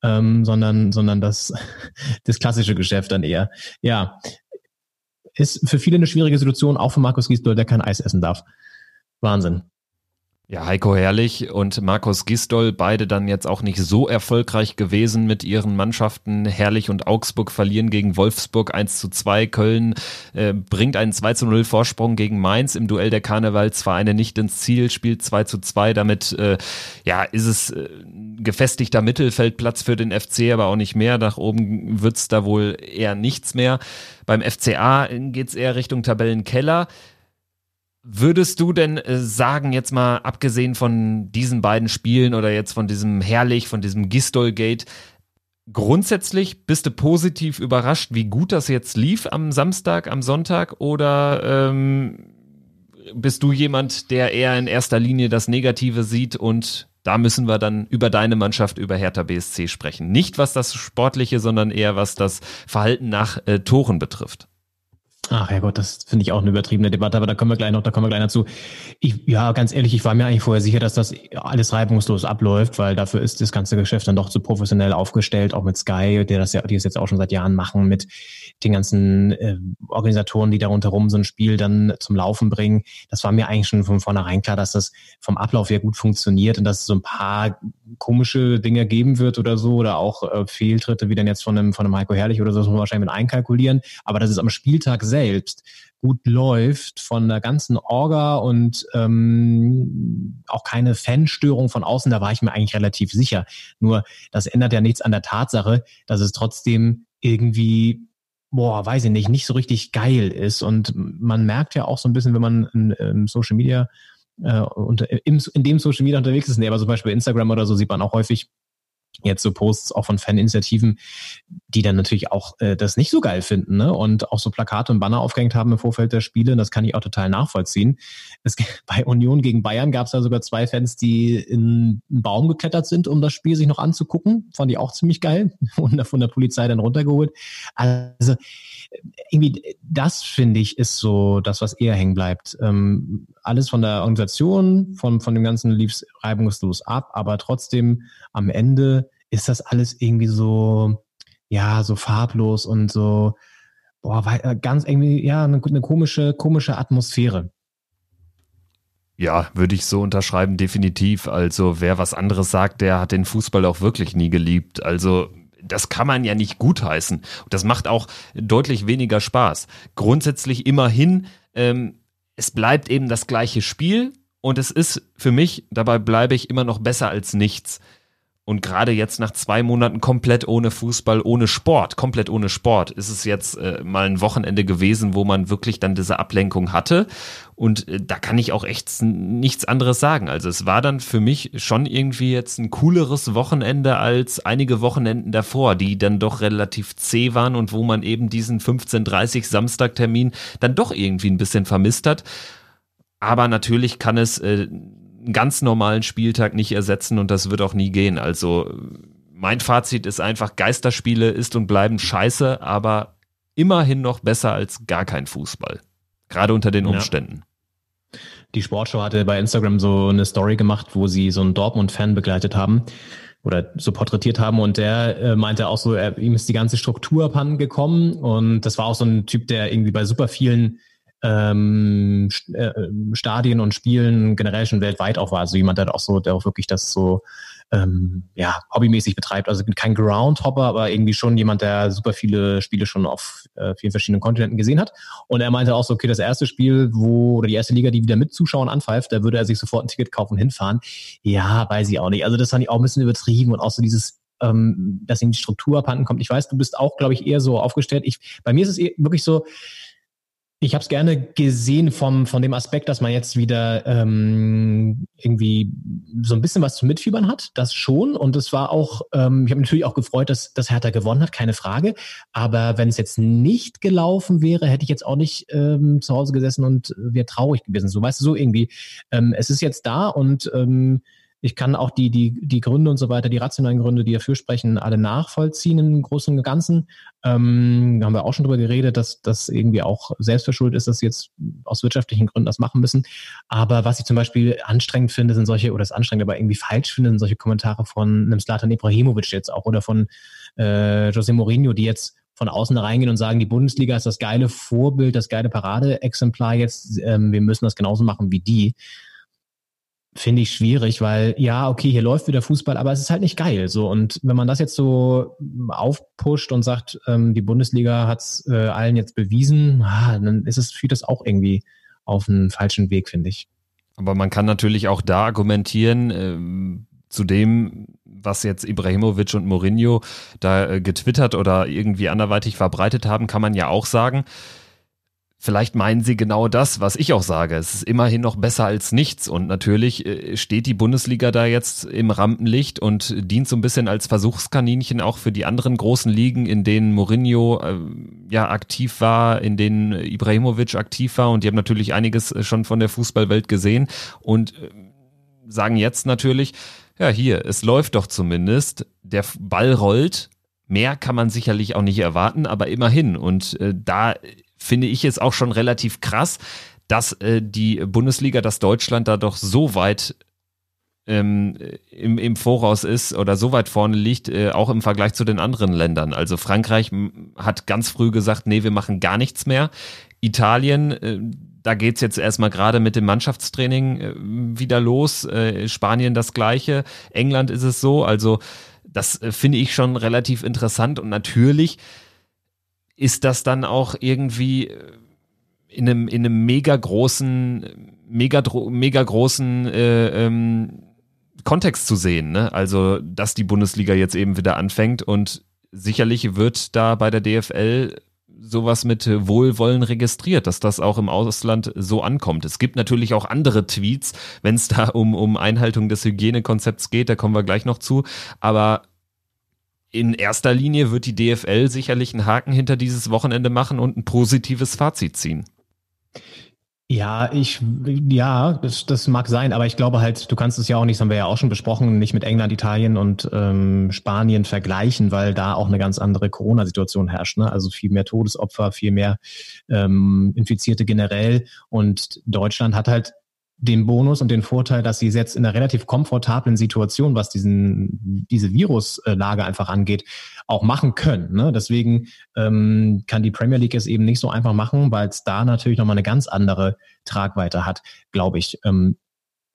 ähm, sondern, sondern das, [laughs] das klassische Geschäft dann eher. Ja. Ist für viele eine schwierige Situation, auch für Markus Giesdoll, der kein Eis essen darf. Wahnsinn. Ja, Heiko Herrlich und Markus Gisdol, beide dann jetzt auch nicht so erfolgreich gewesen mit ihren Mannschaften. Herrlich und Augsburg verlieren gegen Wolfsburg 1 zu 2. Köln äh, bringt einen 2 zu 0 Vorsprung gegen Mainz im Duell der Karnevalsvereine nicht ins Ziel, spielt 2 zu 2. Damit äh, ja, ist es äh, gefestigter Mittelfeldplatz für den FC, aber auch nicht mehr. Nach oben wird's da wohl eher nichts mehr. Beim FCA geht's eher Richtung Tabellenkeller. Würdest du denn äh, sagen, jetzt mal abgesehen von diesen beiden Spielen oder jetzt von diesem Herrlich, von diesem Gistol-Gate, grundsätzlich bist du positiv überrascht, wie gut das jetzt lief am Samstag, am Sonntag oder ähm, bist du jemand, der eher in erster Linie das Negative sieht und da müssen wir dann über deine Mannschaft, über Hertha BSC sprechen. Nicht was das Sportliche, sondern eher was das Verhalten nach äh, Toren betrifft. Ach ja Gott, das finde ich auch eine übertriebene Debatte, aber da kommen wir gleich noch, da kommen wir gleich dazu. Ich, ja, ganz ehrlich, ich war mir eigentlich vorher sicher, dass das alles reibungslos abläuft, weil dafür ist das ganze Geschäft dann doch zu professionell aufgestellt, auch mit Sky, der das ja, die es jetzt auch schon seit Jahren machen, mit den ganzen äh, Organisatoren, die da rundherum so ein Spiel dann zum Laufen bringen. Das war mir eigentlich schon von vornherein klar, dass das vom Ablauf her gut funktioniert und dass so ein paar komische Dinge geben wird oder so oder auch äh, Fehltritte, wie dann jetzt von einem, von einem Heiko Herrlich oder so, das muss man wahrscheinlich mit einkalkulieren. Aber dass es am Spieltag selbst gut läuft von der ganzen Orga und ähm, auch keine Fanstörung von außen, da war ich mir eigentlich relativ sicher. Nur das ändert ja nichts an der Tatsache, dass es trotzdem irgendwie boah, weiß ich nicht, nicht so richtig geil ist. Und man merkt ja auch so ein bisschen, wenn man in, in Social Media äh, unter, im, in dem Social Media unterwegs ist, nee, aber zum Beispiel Instagram oder so sieht man auch häufig jetzt so Posts auch von Faninitiativen, die dann natürlich auch äh, das nicht so geil finden ne? und auch so Plakate und Banner aufgehängt haben im Vorfeld der Spiele. Das kann ich auch total nachvollziehen. Es, [laughs] bei Union gegen Bayern gab es ja sogar zwei Fans, die in einen Baum geklettert sind, um das Spiel sich noch anzugucken. Fand ich auch ziemlich geil [laughs] und von der Polizei dann runtergeholt. Also irgendwie das finde ich ist so das, was eher hängen bleibt. Ähm, alles von der Organisation, von, von dem Ganzen lief reibungslos ab, aber trotzdem am Ende ist das alles irgendwie so, ja, so farblos und so, boah, wei- ganz irgendwie, ja, eine, eine komische, komische Atmosphäre. Ja, würde ich so unterschreiben, definitiv. Also wer was anderes sagt, der hat den Fußball auch wirklich nie geliebt. Also das kann man ja nicht gutheißen. Das macht auch deutlich weniger Spaß. Grundsätzlich immerhin, ähm, es bleibt eben das gleiche Spiel und es ist für mich, dabei bleibe ich immer noch besser als nichts. Und gerade jetzt nach zwei Monaten komplett ohne Fußball, ohne Sport, komplett ohne Sport, ist es jetzt äh, mal ein Wochenende gewesen, wo man wirklich dann diese Ablenkung hatte. Und äh, da kann ich auch echt nichts anderes sagen. Also es war dann für mich schon irgendwie jetzt ein cooleres Wochenende als einige Wochenenden davor, die dann doch relativ zäh waren und wo man eben diesen 15.30 Samstagtermin dann doch irgendwie ein bisschen vermisst hat. Aber natürlich kann es äh, einen ganz normalen Spieltag nicht ersetzen und das wird auch nie gehen. Also mein Fazit ist einfach, Geisterspiele ist und bleiben scheiße, aber immerhin noch besser als gar kein Fußball. Gerade unter den Umständen. Ja. Die Sportschau hatte bei Instagram so eine Story gemacht, wo sie so einen Dortmund-Fan begleitet haben oder so porträtiert haben und der äh, meinte auch so, er, ihm ist die ganze Struktur abhanden gekommen und das war auch so ein Typ, der irgendwie bei super vielen ähm, äh, Stadien und Spielen generell schon weltweit auch war. Also jemand, der auch so, der auch wirklich das so ähm, ja, hobbymäßig betreibt. Also kein Groundhopper, aber irgendwie schon jemand, der super viele Spiele schon auf äh, vielen verschiedenen Kontinenten gesehen hat. Und er meinte auch so, okay, das erste Spiel, wo, oder die erste Liga, die wieder mit Zuschauern anpfeift, da würde er sich sofort ein Ticket kaufen und hinfahren. Ja, weiß ich auch nicht. Also das fand ich auch ein bisschen übertrieben und auch so dieses ähm, dass ihm die Struktur abhanden kommt. Ich weiß, du bist auch, glaube ich, eher so aufgestellt. Ich, bei mir ist es wirklich so, ich habe es gerne gesehen vom, von dem Aspekt, dass man jetzt wieder ähm, irgendwie so ein bisschen was zu mitfiebern hat, das schon. Und es war auch, ähm, ich habe natürlich auch gefreut, dass, dass Hertha gewonnen hat, keine Frage. Aber wenn es jetzt nicht gelaufen wäre, hätte ich jetzt auch nicht ähm, zu Hause gesessen und wäre traurig gewesen. So, weißt du, so irgendwie. Ähm, es ist jetzt da und ähm, ich kann auch die, die, die Gründe und so weiter, die rationalen Gründe, die dafür sprechen, alle nachvollziehen im Großen und Ganzen. Ähm, da haben wir auch schon drüber geredet, dass das irgendwie auch selbstverschuldet ist, dass sie jetzt aus wirtschaftlichen Gründen das machen müssen. Aber was ich zum Beispiel anstrengend finde, sind solche, oder das anstrengend, aber irgendwie falsch finde, sind solche Kommentare von einem Slatan Ibrahimovic jetzt auch oder von äh, José Mourinho, die jetzt von außen reingehen und sagen, die Bundesliga ist das geile Vorbild, das geile Paradeexemplar jetzt, ähm, wir müssen das genauso machen wie die finde ich schwierig, weil ja, okay, hier läuft wieder Fußball, aber es ist halt nicht geil. So und wenn man das jetzt so aufpusht und sagt, ähm, die Bundesliga hat es äh, allen jetzt bewiesen, ah, dann ist es führt das auch irgendwie auf einen falschen Weg, finde ich. Aber man kann natürlich auch da argumentieren, äh, zu dem, was jetzt Ibrahimovic und Mourinho da äh, getwittert oder irgendwie anderweitig verbreitet haben, kann man ja auch sagen, Vielleicht meinen sie genau das, was ich auch sage. Es ist immerhin noch besser als nichts. Und natürlich äh, steht die Bundesliga da jetzt im Rampenlicht und dient so ein bisschen als Versuchskaninchen auch für die anderen großen Ligen, in denen Mourinho äh, ja aktiv war, in denen Ibrahimovic aktiv war. Und die haben natürlich einiges äh, schon von der Fußballwelt gesehen und äh, sagen jetzt natürlich, ja, hier, es läuft doch zumindest. Der Ball rollt. Mehr kann man sicherlich auch nicht erwarten, aber immerhin. Und äh, da finde ich es auch schon relativ krass, dass äh, die Bundesliga, dass Deutschland da doch so weit ähm, im, im Voraus ist oder so weit vorne liegt, äh, auch im Vergleich zu den anderen Ländern. Also Frankreich hat ganz früh gesagt, nee, wir machen gar nichts mehr. Italien, äh, da geht's jetzt erstmal gerade mit dem Mannschaftstraining äh, wieder los. Äh, Spanien das gleiche. England ist es so. Also das äh, finde ich schon relativ interessant und natürlich ist das dann auch irgendwie äh, in einem, in einem mega großen, mega, mega großen äh, ähm, Kontext zu sehen. Ne? Also, dass die Bundesliga jetzt eben wieder anfängt und sicherlich wird da bei der DFL sowas mit Wohlwollen registriert, dass das auch im Ausland so ankommt. Es gibt natürlich auch andere Tweets, wenn es da um, um Einhaltung des Hygienekonzepts geht, da kommen wir gleich noch zu. Aber in erster Linie wird die DFL sicherlich einen Haken hinter dieses Wochenende machen und ein positives Fazit ziehen. Ja, ich, ja, das, das mag sein, aber ich glaube halt, du kannst es ja auch nicht, das haben wir ja auch schon besprochen, nicht mit England, Italien und ähm, Spanien vergleichen, weil da auch eine ganz andere Corona-Situation herrscht. Ne? Also viel mehr Todesopfer, viel mehr ähm, Infizierte generell. Und Deutschland hat halt den Bonus und den Vorteil, dass sie jetzt in einer relativ komfortablen Situation, was diesen, diese Viruslage einfach angeht, auch machen können. Ne? Deswegen ähm, kann die Premier League es eben nicht so einfach machen, weil es da natürlich nochmal eine ganz andere Tragweite hat, glaube ich. Ähm,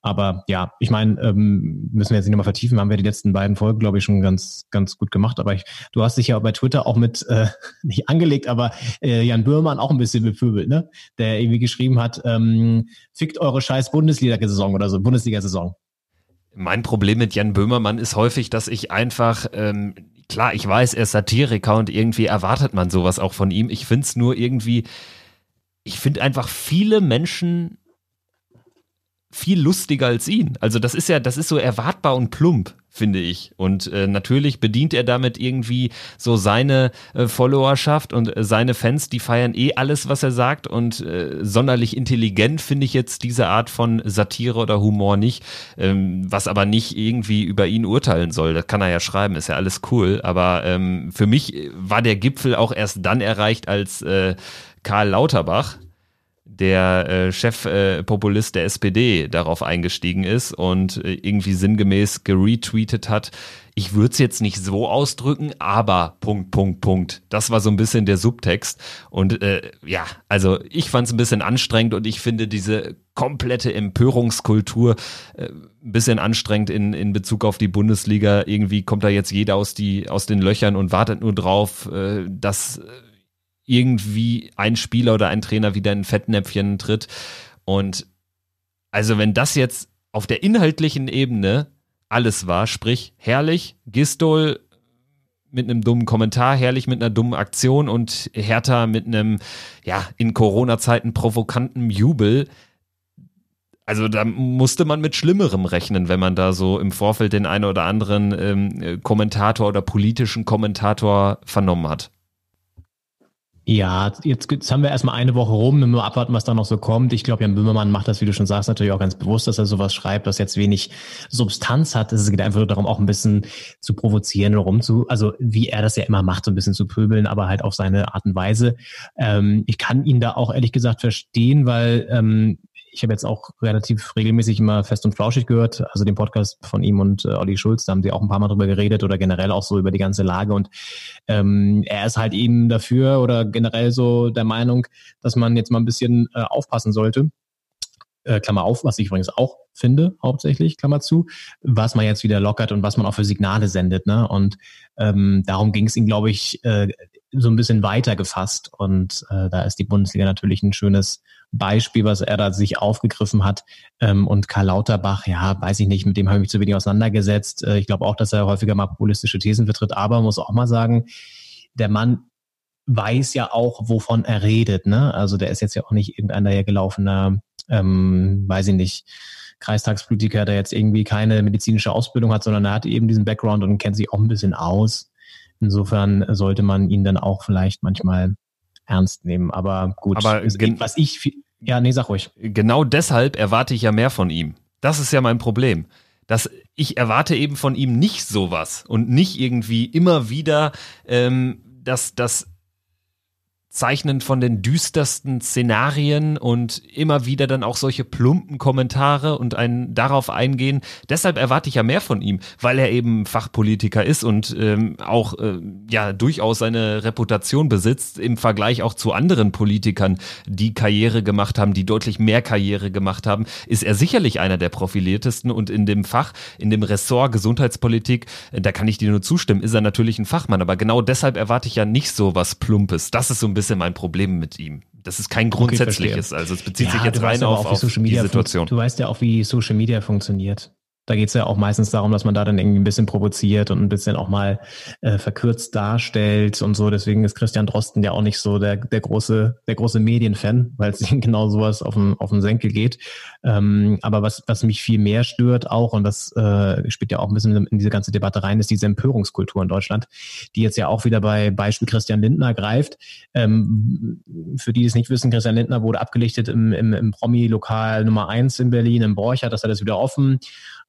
aber ja, ich meine, ähm, müssen wir jetzt nicht nochmal vertiefen, haben wir die letzten beiden Folgen, glaube ich, schon ganz, ganz gut gemacht. Aber ich, du hast dich ja bei Twitter auch mit, äh, [laughs] nicht angelegt, aber äh, Jan Böhmermann auch ein bisschen bepöbelt, ne? Der irgendwie geschrieben hat, ähm, fickt eure scheiß Bundesliga-Saison oder so, Bundesliga-Saison. Mein Problem mit Jan Böhmermann ist häufig, dass ich einfach, ähm, klar, ich weiß, er ist Satiriker und irgendwie erwartet man sowas auch von ihm. Ich finde es nur irgendwie, ich finde einfach viele Menschen viel lustiger als ihn. Also das ist ja, das ist so erwartbar und plump, finde ich. Und äh, natürlich bedient er damit irgendwie so seine äh, Followerschaft und äh, seine Fans, die feiern eh alles, was er sagt. Und äh, sonderlich intelligent finde ich jetzt diese Art von Satire oder Humor nicht, ähm, was aber nicht irgendwie über ihn urteilen soll. Das kann er ja schreiben, ist ja alles cool. Aber ähm, für mich war der Gipfel auch erst dann erreicht, als äh, Karl Lauterbach der äh, Chefpopulist äh, der SPD darauf eingestiegen ist und äh, irgendwie sinngemäß geretweetet hat. Ich würde es jetzt nicht so ausdrücken, aber Punkt, Punkt, Punkt. Das war so ein bisschen der Subtext. Und äh, ja, also ich fand es ein bisschen anstrengend und ich finde diese komplette Empörungskultur äh, ein bisschen anstrengend in, in Bezug auf die Bundesliga. Irgendwie kommt da jetzt jeder aus, die, aus den Löchern und wartet nur drauf, äh, dass irgendwie ein Spieler oder ein Trainer wieder in Fettnäpfchen tritt. Und also wenn das jetzt auf der inhaltlichen Ebene alles war, sprich herrlich, Gistol mit einem dummen Kommentar, herrlich mit einer dummen Aktion und Hertha mit einem, ja, in Corona-Zeiten provokanten Jubel. Also da musste man mit Schlimmerem rechnen, wenn man da so im Vorfeld den einen oder anderen ähm, Kommentator oder politischen Kommentator vernommen hat. Ja, jetzt, jetzt haben wir erstmal eine Woche rum, müssen wir abwarten, was da noch so kommt. Ich glaube, Jan Böhmermann macht das, wie du schon sagst, natürlich auch ganz bewusst, dass er sowas schreibt, was jetzt wenig Substanz hat. Es geht einfach nur darum, auch ein bisschen zu provozieren oder rumzu, also wie er das ja immer macht, so ein bisschen zu pöbeln, aber halt auf seine Art und Weise. Ähm, ich kann ihn da auch ehrlich gesagt verstehen, weil ähm, ich habe jetzt auch relativ regelmäßig immer fest und flauschig gehört, also den Podcast von ihm und äh, Olli Schulz, da haben sie auch ein paar Mal drüber geredet oder generell auch so über die ganze Lage und ähm, er ist halt eben dafür oder generell so der Meinung, dass man jetzt mal ein bisschen äh, aufpassen sollte. Äh, Klammer auf, was ich übrigens auch finde, hauptsächlich, Klammer zu, was man jetzt wieder lockert und was man auch für Signale sendet. Ne? Und ähm, darum ging es ihm, glaube ich, äh, so ein bisschen weiter gefasst. Und äh, da ist die Bundesliga natürlich ein schönes Beispiel, was er da sich aufgegriffen hat. Ähm, und Karl Lauterbach, ja, weiß ich nicht, mit dem habe ich mich zu wenig auseinandergesetzt. Äh, ich glaube auch, dass er häufiger mal populistische Thesen vertritt, aber muss auch mal sagen, der Mann weiß ja auch, wovon er redet. Ne? Also der ist jetzt ja auch nicht irgendein dahergelaufener, ähm, weiß ich nicht, Kreistagspolitiker, der jetzt irgendwie keine medizinische Ausbildung hat, sondern er hat eben diesen Background und kennt sich auch ein bisschen aus. Insofern sollte man ihn dann auch vielleicht manchmal ernst nehmen. Aber gut, Aber was ich, ja, nee, sag ruhig. Genau deshalb erwarte ich ja mehr von ihm. Das ist ja mein Problem. Dass ich erwarte eben von ihm nicht sowas und nicht irgendwie immer wieder, ähm, dass, dass Zeichnen von den düstersten Szenarien und immer wieder dann auch solche plumpen Kommentare und ein darauf eingehen. Deshalb erwarte ich ja mehr von ihm, weil er eben Fachpolitiker ist und ähm, auch äh, ja durchaus seine Reputation besitzt im Vergleich auch zu anderen Politikern, die Karriere gemacht haben, die deutlich mehr Karriere gemacht haben, ist er sicherlich einer der profiliertesten und in dem Fach, in dem Ressort Gesundheitspolitik, äh, da kann ich dir nur zustimmen, ist er natürlich ein Fachmann, aber genau deshalb erwarte ich ja nicht so was Plumpes. Das ist so ein bisschen bisschen mein Problem mit ihm. Das ist kein grundsätzliches, okay, also es bezieht ja, sich jetzt rein auf, auf die Situation. Du weißt ja auch, wie Social Media funktioniert. Da geht es ja auch meistens darum, dass man da dann irgendwie ein bisschen provoziert und ein bisschen auch mal äh, verkürzt darstellt und so. Deswegen ist Christian Drosten ja auch nicht so der, der große, der große Medienfan, weil es [laughs] ihm genau sowas auf den, auf den Senkel geht. Ähm, aber was, was mich viel mehr stört auch, und das äh, spielt ja auch ein bisschen in diese ganze Debatte rein, ist diese Empörungskultur in Deutschland, die jetzt ja auch wieder bei Beispiel Christian Lindner greift. Ähm, für die, die es nicht wissen, Christian Lindner wurde abgelichtet im, im, im Promi-Lokal Nummer eins in Berlin, im Borcher, das hat er wieder offen.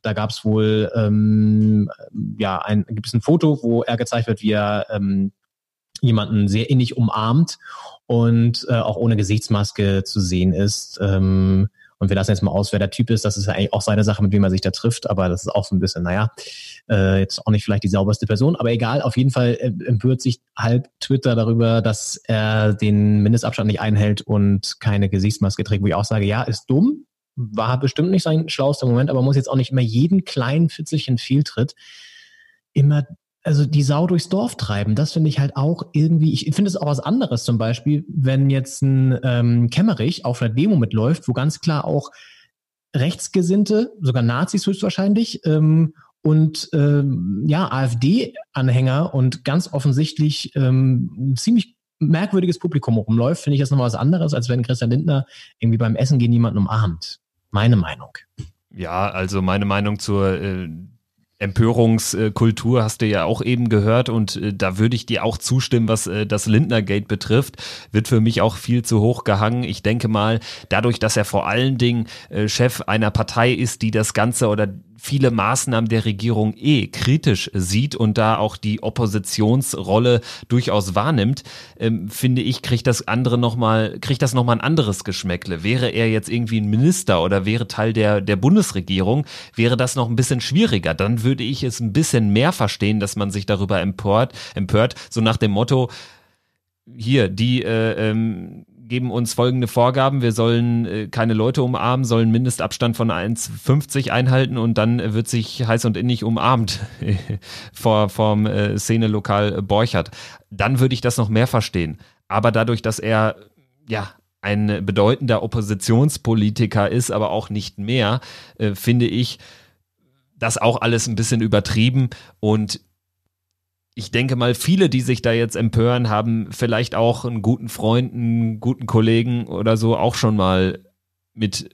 Da gab es wohl ähm, ja ein gibt es ein Foto, wo er gezeigt wird, wie er ähm, jemanden sehr innig umarmt und äh, auch ohne Gesichtsmaske zu sehen ist. Ähm, und wir lassen jetzt mal aus, wer der Typ ist. Das ist ja eigentlich auch seine Sache, mit wem er sich da trifft. Aber das ist auch so ein bisschen, naja, äh, jetzt auch nicht vielleicht die sauberste Person. Aber egal, auf jeden Fall äh, empört sich halb Twitter darüber, dass er den Mindestabstand nicht einhält und keine Gesichtsmaske trägt. Wo ich auch sage, ja, ist dumm war bestimmt nicht sein schlauster Moment, aber muss jetzt auch nicht immer jeden kleinen Fitzelchen Fehltritt immer, also die Sau durchs Dorf treiben. Das finde ich halt auch irgendwie, ich finde es auch was anderes zum Beispiel, wenn jetzt ein ähm, Kämmerich auf einer Demo mitläuft, wo ganz klar auch Rechtsgesinnte, sogar Nazis höchstwahrscheinlich, ähm, und ähm, ja, AfD-Anhänger und ganz offensichtlich ähm, ein ziemlich merkwürdiges Publikum rumläuft, finde ich das nochmal was anderes, als wenn Christian Lindner irgendwie beim Essen gehen jemanden umarmt. Meine Meinung. Ja, also meine Meinung zur äh, Empörungskultur hast du ja auch eben gehört und äh, da würde ich dir auch zustimmen, was äh, das Lindner-Gate betrifft, wird für mich auch viel zu hoch gehangen. Ich denke mal, dadurch, dass er vor allen Dingen äh, Chef einer Partei ist, die das Ganze oder viele Maßnahmen der Regierung eh kritisch sieht und da auch die Oppositionsrolle durchaus wahrnimmt, ähm, finde ich, kriegt das andere noch mal, kriegt das noch mal ein anderes Geschmäckle. Wäre er jetzt irgendwie ein Minister oder wäre Teil der, der Bundesregierung, wäre das noch ein bisschen schwieriger. Dann würde ich es ein bisschen mehr verstehen, dass man sich darüber empört, empört, so nach dem Motto, hier, die äh, ähm, geben uns folgende Vorgaben. Wir sollen äh, keine Leute umarmen, sollen Mindestabstand von 1,50 einhalten und dann wird sich heiß und innig umarmt [laughs] vor vom äh, Szenelokal Borchert. Dann würde ich das noch mehr verstehen. Aber dadurch, dass er ja ein bedeutender Oppositionspolitiker ist, aber auch nicht mehr, äh, finde ich das auch alles ein bisschen übertrieben und ich denke mal, viele, die sich da jetzt empören, haben vielleicht auch einen guten Freund, einen guten Kollegen oder so auch schon mal mit,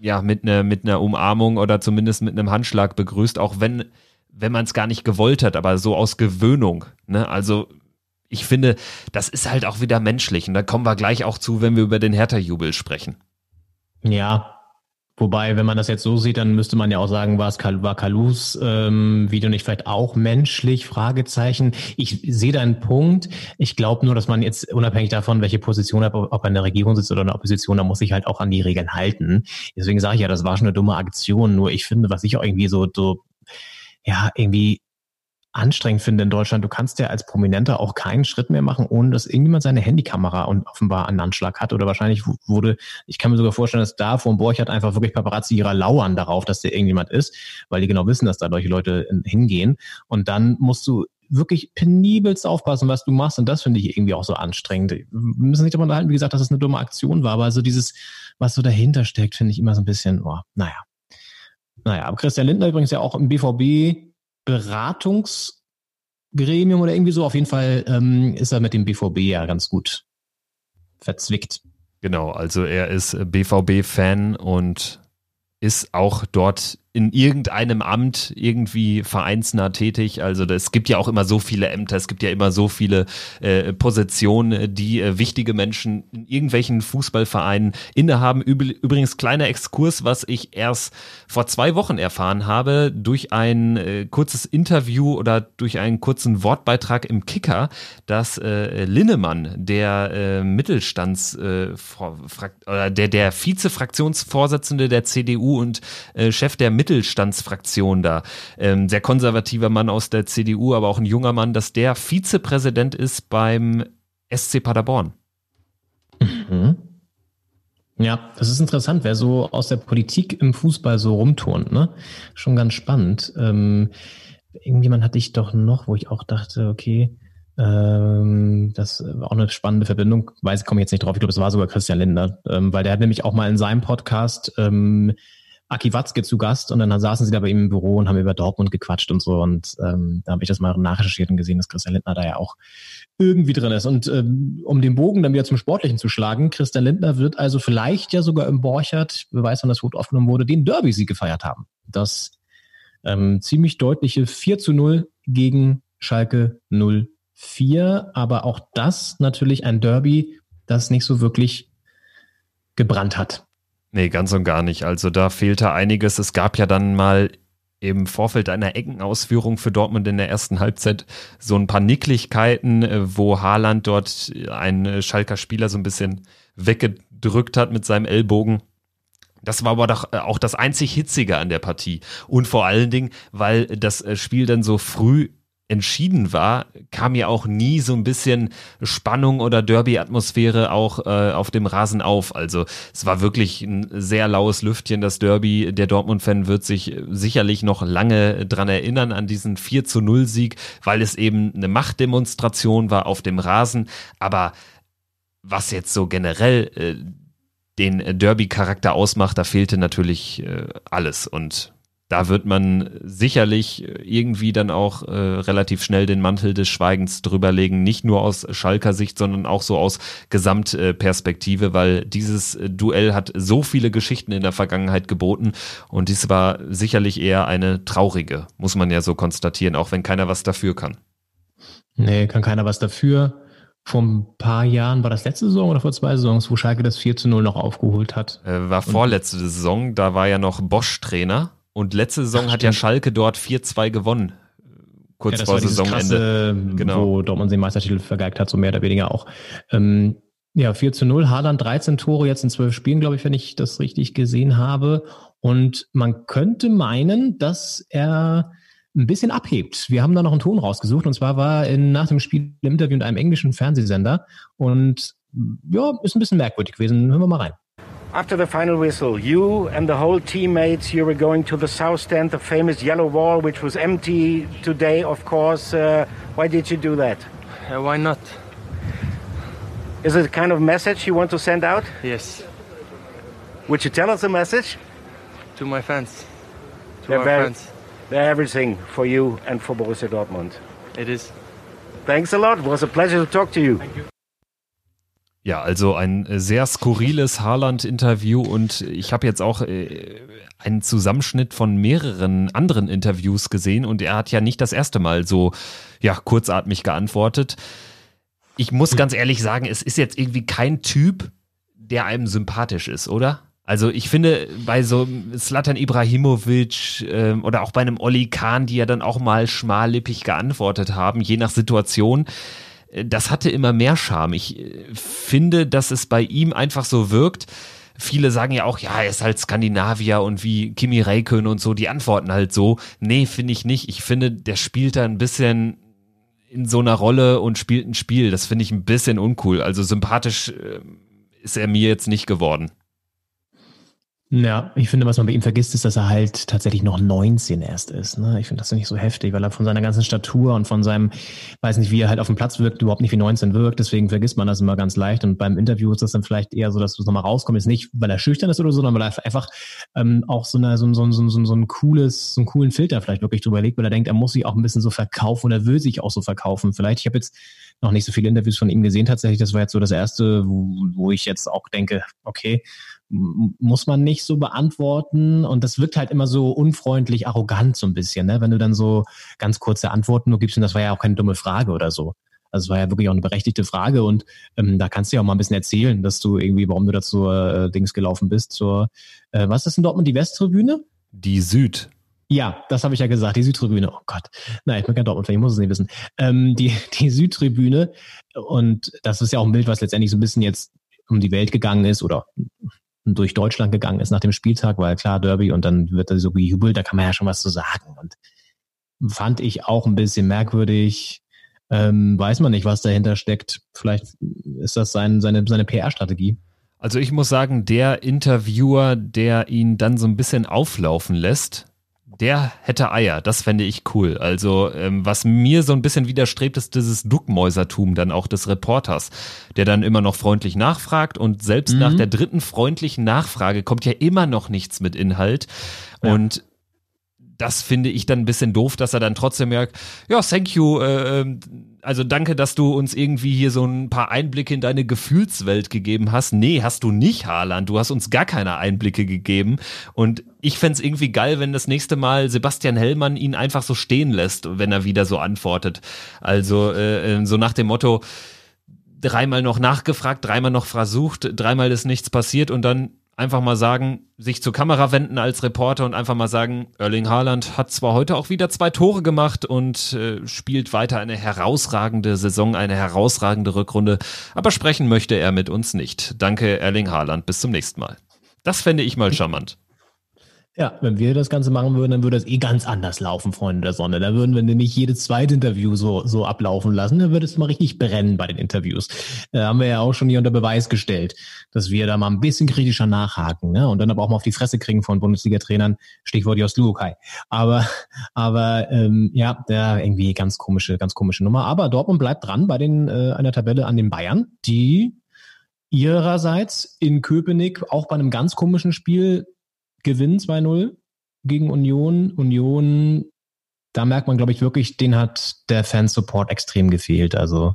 ja, mit einer, mit einer Umarmung oder zumindest mit einem Handschlag begrüßt, auch wenn, wenn man es gar nicht gewollt hat, aber so aus Gewöhnung. Ne? Also ich finde, das ist halt auch wieder menschlich. Und da kommen wir gleich auch zu, wenn wir über den Hertha-Jubel sprechen. Ja, Wobei, wenn man das jetzt so sieht, dann müsste man ja auch sagen, war es war Kalus ähm, Video nicht vielleicht auch menschlich? Fragezeichen. Ich sehe da einen Punkt. Ich glaube nur, dass man jetzt unabhängig davon, welche Position hat, ob er in der Regierung sitzt oder in der Opposition, da muss sich halt auch an die Regeln halten. Deswegen sage ich ja, das war schon eine dumme Aktion. Nur ich finde, was ich auch irgendwie so, so ja, irgendwie anstrengend finde in Deutschland. Du kannst ja als Prominenter auch keinen Schritt mehr machen, ohne dass irgendjemand seine Handykamera und offenbar einen Anschlag hat. Oder wahrscheinlich wurde, ich kann mir sogar vorstellen, dass da vor dem Borchert einfach wirklich Paparazzi ihrer lauern darauf, dass der irgendjemand ist, weil die genau wissen, dass da solche Leute hingehen. Und dann musst du wirklich penibelst aufpassen, was du machst. Und das finde ich irgendwie auch so anstrengend. Wir müssen nicht darüber unterhalten, wie gesagt, dass es eine dumme Aktion war, aber so dieses, was so dahinter steckt, finde ich immer so ein bisschen, oh, naja. Naja, aber Christian Lindner übrigens ja auch im BVB Beratungsgremium oder irgendwie so. Auf jeden Fall ähm, ist er mit dem BVB ja ganz gut verzwickt. Genau, also er ist BVB-Fan und ist auch dort in irgendeinem Amt irgendwie vereinsnah tätig. Also es gibt ja auch immer so viele Ämter, es gibt ja immer so viele äh, Positionen, die äh, wichtige Menschen in irgendwelchen Fußballvereinen innehaben. Übrigens kleiner Exkurs, was ich erst vor zwei Wochen erfahren habe durch ein äh, kurzes Interview oder durch einen kurzen Wortbeitrag im Kicker, dass äh, Linnemann, der äh, Mittelstands äh, oder der der Vizefraktionsvorsitzende der CDU und äh, Chef der Mittelstandsfraktion da, ähm, sehr konservativer Mann aus der CDU, aber auch ein junger Mann, dass der Vizepräsident ist beim SC Paderborn. Mhm. Ja, das ist interessant, wer so aus der Politik im Fußball so rumturnt, ne? Schon ganz spannend. Ähm, irgendjemand hatte ich doch noch, wo ich auch dachte, okay, ähm, das war auch eine spannende Verbindung. Weiß, ich komme jetzt nicht drauf. Ich glaube, es war sogar Christian Lindner, ähm, weil der hat nämlich auch mal in seinem Podcast ähm, Aki Watzke zu Gast und dann saßen sie da bei ihm im Büro und haben über Dortmund gequatscht und so. Und ähm, da habe ich das mal nachrecherchiert und gesehen, dass Christian Lindner da ja auch irgendwie drin ist. Und ähm, um den Bogen dann wieder zum Sportlichen zu schlagen, Christian Lindner wird also vielleicht ja sogar im Borchert, wer weiß, wann das Wort aufgenommen wurde, den Derby-Sieg gefeiert haben. Das ähm, ziemlich deutliche 4 zu 0 gegen Schalke 04. Aber auch das natürlich ein Derby, das nicht so wirklich gebrannt hat. Nee, ganz und gar nicht. Also da fehlte einiges. Es gab ja dann mal im Vorfeld einer Eckenausführung für Dortmund in der ersten Halbzeit so ein paar Nicklichkeiten, äh, wo Haaland dort einen Schalker Spieler so ein bisschen weggedrückt hat mit seinem Ellbogen. Das war aber doch äh, auch das einzig Hitzige an der Partie. Und vor allen Dingen, weil das äh, Spiel dann so früh entschieden war, kam ja auch nie so ein bisschen Spannung oder Derby-Atmosphäre auch äh, auf dem Rasen auf. Also es war wirklich ein sehr laues Lüftchen, das Derby. Der Dortmund-Fan wird sich sicherlich noch lange dran erinnern an diesen 4 zu 0 Sieg, weil es eben eine Machtdemonstration war auf dem Rasen. Aber was jetzt so generell äh, den Derby-Charakter ausmacht, da fehlte natürlich äh, alles und da wird man sicherlich irgendwie dann auch äh, relativ schnell den Mantel des Schweigens drüberlegen, nicht nur aus Schalker Sicht, sondern auch so aus Gesamtperspektive, weil dieses Duell hat so viele Geschichten in der Vergangenheit geboten und dies war sicherlich eher eine traurige, muss man ja so konstatieren, auch wenn keiner was dafür kann. Nee, kann keiner was dafür. Vor ein paar Jahren, war das letzte Saison oder vor zwei Saisons, wo Schalke das 4 zu 0 noch aufgeholt hat? Äh, war vorletzte Saison, da war ja noch Bosch Trainer und letzte Saison Ach, hat ja Schalke dort 4-2 gewonnen. Kurz ja, vor Saisonende. Krasse, genau. Wo Dortmund den Meistertitel vergeigt hat, so mehr oder weniger auch. Ähm, ja, 4 zu 0. Haaland 13 Tore jetzt in zwölf Spielen, glaube ich, wenn ich das richtig gesehen habe. Und man könnte meinen, dass er ein bisschen abhebt. Wir haben da noch einen Ton rausgesucht und zwar war er nach dem Spiel im Interview mit einem englischen Fernsehsender und ja, ist ein bisschen merkwürdig gewesen. Hören wir mal rein. After the final whistle, you and the whole teammates, you were going to the south stand, the famous yellow wall, which was empty today, of course. Uh, why did you do that? Uh, why not? Is it a kind of message you want to send out? Yes. Would you tell us a message? To my fans. To they're our very, fans. They're everything for you and for Borussia Dortmund. It is. Thanks a lot. It was a pleasure to talk to you. Ja, also ein äh, sehr skurriles Haaland-Interview und ich habe jetzt auch äh, einen Zusammenschnitt von mehreren anderen Interviews gesehen und er hat ja nicht das erste Mal so ja kurzatmig geantwortet. Ich muss ganz ehrlich sagen, es ist jetzt irgendwie kein Typ, der einem sympathisch ist, oder? Also ich finde, bei so Slatan Ibrahimovic äh, oder auch bei einem Olli Kahn, die ja dann auch mal schmallippig geantwortet haben, je nach Situation, das hatte immer mehr Charme. Ich äh, finde, dass es bei ihm einfach so wirkt. Viele sagen ja auch, ja, er ist halt Skandinavier und wie Kimi Räikkönen und so, die antworten halt so. Nee, finde ich nicht. Ich finde, der spielt da ein bisschen in so einer Rolle und spielt ein Spiel. Das finde ich ein bisschen uncool. Also sympathisch äh, ist er mir jetzt nicht geworden. Ja, ich finde, was man bei ihm vergisst, ist, dass er halt tatsächlich noch 19 erst ist. Ne? Ich finde das nicht so heftig, weil er von seiner ganzen Statur und von seinem, weiß nicht, wie er halt auf dem Platz wirkt, überhaupt nicht wie 19 wirkt. Deswegen vergisst man das immer ganz leicht. Und beim Interview ist das dann vielleicht eher so, dass es nochmal rauskommt. Ist nicht, weil er schüchtern ist oder so, sondern weil er einfach ähm, auch so, eine, so, so, so, so, ein cooles, so einen coolen Filter vielleicht wirklich drüber legt, weil er denkt, er muss sich auch ein bisschen so verkaufen und er will sich auch so verkaufen. Vielleicht, ich habe jetzt noch nicht so viele Interviews von ihm gesehen tatsächlich. Das war jetzt so das erste, wo, wo ich jetzt auch denke, okay, muss man nicht so beantworten. Und das wirkt halt immer so unfreundlich, arrogant so ein bisschen, ne? wenn du dann so ganz kurze Antworten nur gibst. Und das war ja auch keine dumme Frage oder so. Also es war ja wirklich auch eine berechtigte Frage und ähm, da kannst du ja auch mal ein bisschen erzählen, dass du irgendwie, warum du da zur äh, Dings gelaufen bist, zur, äh, was ist das in Dortmund, die Westtribüne? Die Süd. Ja, das habe ich ja gesagt, die Südtribüne. Oh Gott, nein, ich bin kein Dortmund, ich muss es nicht wissen. Ähm, die, [laughs] die Südtribüne und das ist ja auch ein Bild, was letztendlich so ein bisschen jetzt um die Welt gegangen ist oder durch Deutschland gegangen ist nach dem Spieltag, weil klar Derby und dann wird er so gejubelt, da kann man ja schon was zu sagen. Und fand ich auch ein bisschen merkwürdig. Ähm, weiß man nicht, was dahinter steckt. Vielleicht ist das sein, seine, seine PR-Strategie. Also ich muss sagen, der Interviewer, der ihn dann so ein bisschen auflaufen lässt, der hätte Eier. Das fände ich cool. Also, ähm, was mir so ein bisschen widerstrebt, ist dieses Duckmäusertum dann auch des Reporters, der dann immer noch freundlich nachfragt und selbst mhm. nach der dritten freundlichen Nachfrage kommt ja immer noch nichts mit Inhalt. Ja. Und das finde ich dann ein bisschen doof, dass er dann trotzdem merkt, ja, thank you, äh, ähm, also danke, dass du uns irgendwie hier so ein paar Einblicke in deine Gefühlswelt gegeben hast. Nee, hast du nicht, Haaland. Du hast uns gar keine Einblicke gegeben. Und ich fände irgendwie geil, wenn das nächste Mal Sebastian Hellmann ihn einfach so stehen lässt, wenn er wieder so antwortet. Also äh, äh so nach dem Motto, dreimal noch nachgefragt, dreimal noch versucht, dreimal ist nichts passiert und dann einfach mal sagen, sich zur Kamera wenden als Reporter und einfach mal sagen, Erling Haaland hat zwar heute auch wieder zwei Tore gemacht und äh, spielt weiter eine herausragende Saison, eine herausragende Rückrunde, aber sprechen möchte er mit uns nicht. Danke, Erling Haaland, bis zum nächsten Mal. Das fände ich mal charmant. Ja, wenn wir das Ganze machen würden, dann würde das eh ganz anders laufen, Freunde der Sonne. Da würden wir nämlich jedes zweite Interview so, so ablaufen lassen. Dann würde es mal richtig brennen bei den Interviews. Da haben wir ja auch schon hier unter Beweis gestellt, dass wir da mal ein bisschen kritischer nachhaken ne? und dann aber auch mal auf die Fresse kriegen von Bundesliga-Trainern. Stichwort Jos Luokai. Aber, aber ähm, ja, der irgendwie ganz komische, ganz komische Nummer. Aber Dortmund bleibt dran bei den äh, einer Tabelle an den Bayern, die ihrerseits in Köpenick auch bei einem ganz komischen Spiel gewinnen 2-0 gegen Union. Union, da merkt man, glaube ich, wirklich, den hat der Fansupport extrem gefehlt. Also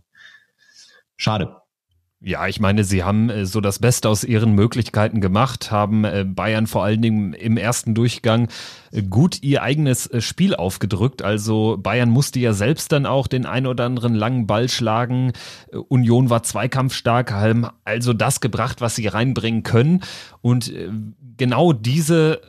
schade. Ja, ich meine, sie haben äh, so das Beste aus ihren Möglichkeiten gemacht, haben äh, Bayern vor allen Dingen im ersten Durchgang äh, gut ihr eigenes Spiel aufgedrückt. Also Bayern musste ja selbst dann auch den ein oder anderen langen Ball schlagen. Union war zweikampfstark, haben also das gebracht, was sie reinbringen können. Und genau diese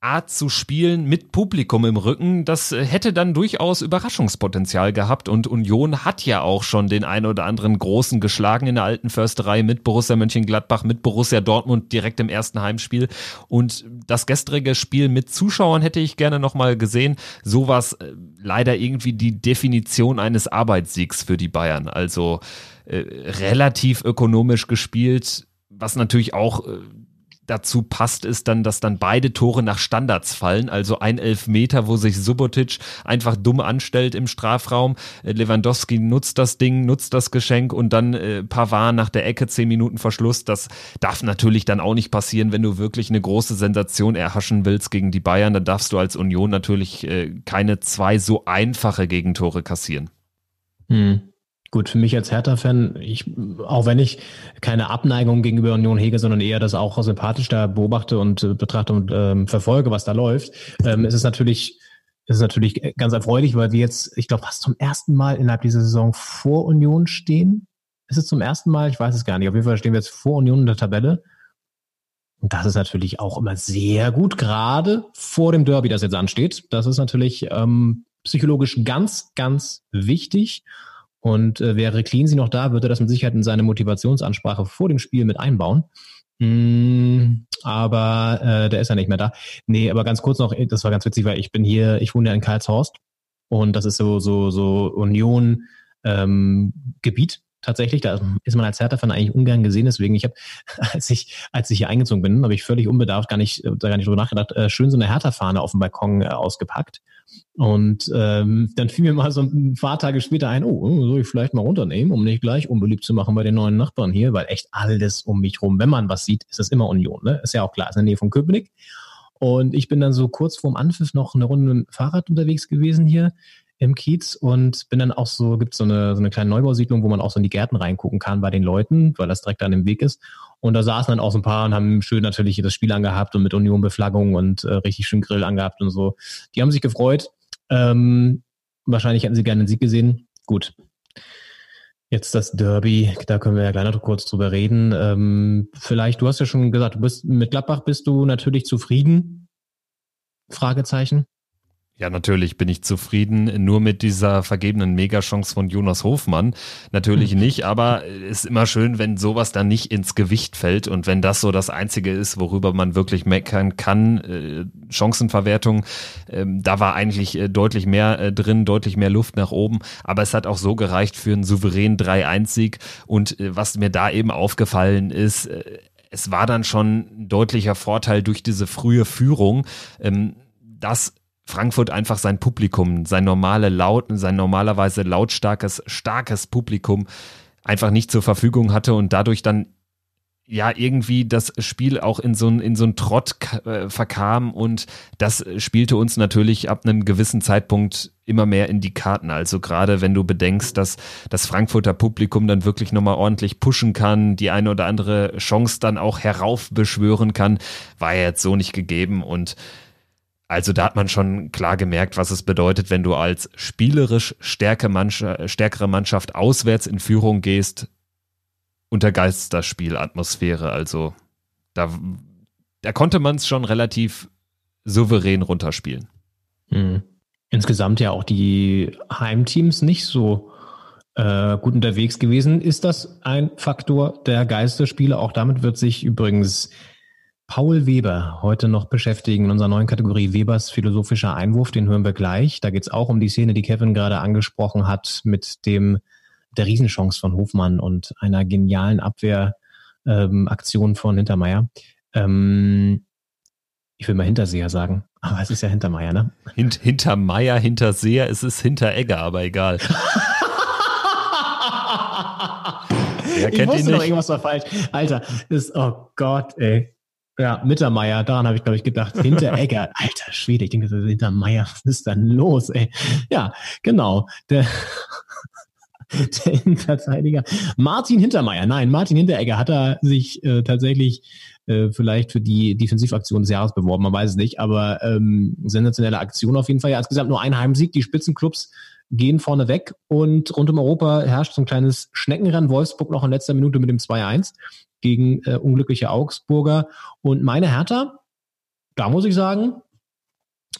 Art zu spielen mit Publikum im Rücken, das äh, hätte dann durchaus Überraschungspotenzial gehabt. Und Union hat ja auch schon den ein oder anderen großen geschlagen in der alten Försterei mit Borussia Mönchengladbach, mit Borussia Dortmund direkt im ersten Heimspiel. Und das gestrige Spiel mit Zuschauern hätte ich gerne nochmal gesehen. So war es äh, leider irgendwie die Definition eines Arbeitssiegs für die Bayern, also äh, relativ ökonomisch gespielt, was natürlich auch äh, dazu passt, ist dann, dass dann beide Tore nach Standards fallen, also ein Elfmeter, wo sich Subotic einfach dumm anstellt im Strafraum. Äh, Lewandowski nutzt das Ding, nutzt das Geschenk und dann äh, Pavard nach der Ecke zehn Minuten Verschluss. Das darf natürlich dann auch nicht passieren, wenn du wirklich eine große Sensation erhaschen willst gegen die Bayern. Dann darfst du als Union natürlich äh, keine zwei so einfache Gegentore kassieren. Hm. Gut, für mich als Hertha-Fan, ich, auch wenn ich keine Abneigung gegenüber Union hege, sondern eher das auch sympathisch da beobachte und äh, betrachte und ähm, verfolge, was da läuft, ähm, ist es natürlich, ist es natürlich ganz erfreulich, weil wir jetzt, ich glaube, fast zum ersten Mal innerhalb dieser Saison vor Union stehen. Ist es zum ersten Mal? Ich weiß es gar nicht. Auf jeden Fall stehen wir jetzt vor Union in der Tabelle. Und das ist natürlich auch immer sehr gut, gerade vor dem Derby, das jetzt ansteht. Das ist natürlich ähm, psychologisch ganz, ganz wichtig. Und äh, wäre Cleansey noch da, würde das mit Sicherheit in seine Motivationsansprache vor dem Spiel mit einbauen. Mm, aber äh, der ist ja nicht mehr da. Nee, aber ganz kurz noch, das war ganz witzig, weil ich bin hier, ich wohne ja in Karlshorst und das ist so, so, so Union ähm, Gebiet tatsächlich. Da ist man als Hertha-Fan eigentlich ungern gesehen. Deswegen, ich habe, [laughs] als ich, als ich hier eingezogen bin, habe ich völlig unbedarft, gar nicht, da gar nicht drüber nachgedacht, äh, schön so eine Hertha-Fahne auf dem Balkon äh, ausgepackt und ähm, dann fiel mir mal so ein paar Tage später ein, oh, soll ich vielleicht mal runternehmen, um nicht gleich unbeliebt zu machen bei den neuen Nachbarn hier, weil echt alles um mich rum, wenn man was sieht, ist das immer Union, ne? Ist ja auch klar, ist in der Nähe von Köpenick. Und ich bin dann so kurz vorm Anpfiff noch eine Runde mit dem Fahrrad unterwegs gewesen hier im Kiez und bin dann auch so, gibt so eine, so eine kleine Neubausiedlung, wo man auch so in die Gärten reingucken kann bei den Leuten, weil das direkt an dem Weg ist. Und da saßen dann auch so ein paar und haben schön natürlich das Spiel angehabt und mit Union-Beflaggung und äh, richtig schön Grill angehabt und so. Die haben sich gefreut. Ähm, wahrscheinlich hätten sie gerne einen Sieg gesehen. Gut. Jetzt das Derby, da können wir ja gleich noch kurz drüber reden. Ähm, vielleicht, du hast ja schon gesagt, du bist mit Gladbach bist du natürlich zufrieden? Fragezeichen. Ja, natürlich bin ich zufrieden, nur mit dieser vergebenen Megachance von Jonas Hofmann. Natürlich mhm. nicht, aber es ist immer schön, wenn sowas dann nicht ins Gewicht fällt und wenn das so das Einzige ist, worüber man wirklich meckern kann. Äh, Chancenverwertung, äh, da war eigentlich äh, deutlich mehr äh, drin, deutlich mehr Luft nach oben, aber es hat auch so gereicht für einen souveränen 3-1-Sieg und was mir da eben aufgefallen ist, es war dann schon ein deutlicher Vorteil durch diese frühe Führung, ähm, dass Frankfurt einfach sein Publikum, sein normale Laut, sein normalerweise lautstarkes, starkes Publikum einfach nicht zur Verfügung hatte und dadurch dann ja irgendwie das Spiel auch in so ein in so ein Trott äh, verkam und das spielte uns natürlich ab einem gewissen Zeitpunkt immer mehr in die Karten. Also gerade wenn du bedenkst, dass das Frankfurter Publikum dann wirklich nochmal ordentlich pushen kann, die eine oder andere Chance dann auch heraufbeschwören kann, war ja jetzt so nicht gegeben und also da hat man schon klar gemerkt, was es bedeutet, wenn du als spielerisch stärke Mannschaft, stärkere Mannschaft auswärts in Führung gehst, unter Geisterspielatmosphäre. Also da, da konnte man es schon relativ souverän runterspielen. Mhm. Insgesamt ja auch die Heimteams nicht so äh, gut unterwegs gewesen. Ist das ein Faktor der Geisterspiele? Auch damit wird sich übrigens Paul Weber heute noch beschäftigen in unserer neuen Kategorie Webers philosophischer Einwurf. Den hören wir gleich. Da geht es auch um die Szene, die Kevin gerade angesprochen hat, mit dem der Riesenchance von Hofmann und einer genialen Abwehraktion ähm, von Hintermeier. Ähm, ich will mal Hinterseher sagen, [laughs] aber es ist ja Hintermeier, ne? Hint, Hintermeier, Hinterseher, es ist Hinteregger, aber egal. [laughs] Wer ich kennt ihn wusste doch, nicht? irgendwas war falsch. Alter, ist, oh Gott, ey. Ja, Mittermeier, daran habe ich, glaube ich, gedacht. Hinteregger, [laughs] alter Schwede, ich denke, Hintermeier, was ist denn los, ey? Ja, genau. Der, [laughs] der Innenverteidiger. Martin Hintermeier, nein, Martin Hinteregger hat er sich äh, tatsächlich äh, vielleicht für die Defensivaktion des Jahres beworben, man weiß es nicht, aber ähm, sensationelle Aktion auf jeden Fall. Ja, insgesamt nur ein Heimsieg, die Spitzenclubs gehen vorne weg und rund um Europa herrscht so ein kleines Schneckenrennen. Wolfsburg noch in letzter Minute mit dem 2-1 gegen äh, unglückliche Augsburger. Und meine Hertha, da muss ich sagen,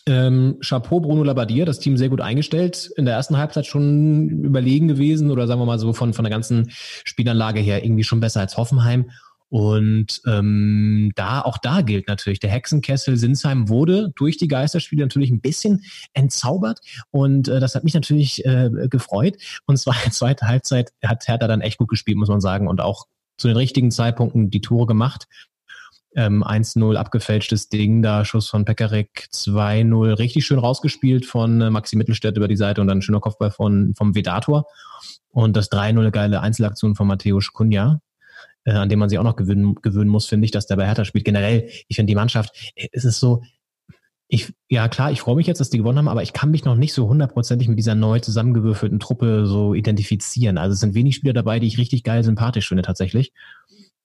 ähm, Chapeau Bruno Labbadia, das Team sehr gut eingestellt. In der ersten Halbzeit schon überlegen gewesen oder sagen wir mal so von, von der ganzen Spielanlage her irgendwie schon besser als Hoffenheim. Und ähm, da, auch da gilt natürlich, der Hexenkessel Sinsheim wurde durch die Geisterspiele natürlich ein bisschen entzaubert. Und äh, das hat mich natürlich äh, gefreut. Und zwar in der zweiten Halbzeit hat Hertha dann echt gut gespielt, muss man sagen, und auch zu den richtigen Zeitpunkten die Tore gemacht. Ähm, 1-0 abgefälschtes Ding, da Schuss von Pekarik 2-0, richtig schön rausgespielt von äh, Maxi Mittelstädt über die Seite und dann schöner Kopfball von, vom Vedator. Und das 3-0 geile Einzelaktion von Matthäus Kunja, äh, an dem man sich auch noch gewöhnen, gewöhnen muss, finde ich, dass der bei Hertha spielt. Generell, ich finde die Mannschaft, äh, es ist so, ich, ja klar, ich freue mich jetzt, dass die gewonnen haben, aber ich kann mich noch nicht so hundertprozentig mit dieser neu zusammengewürfelten Truppe so identifizieren. Also es sind wenig Spieler dabei, die ich richtig geil sympathisch finde tatsächlich.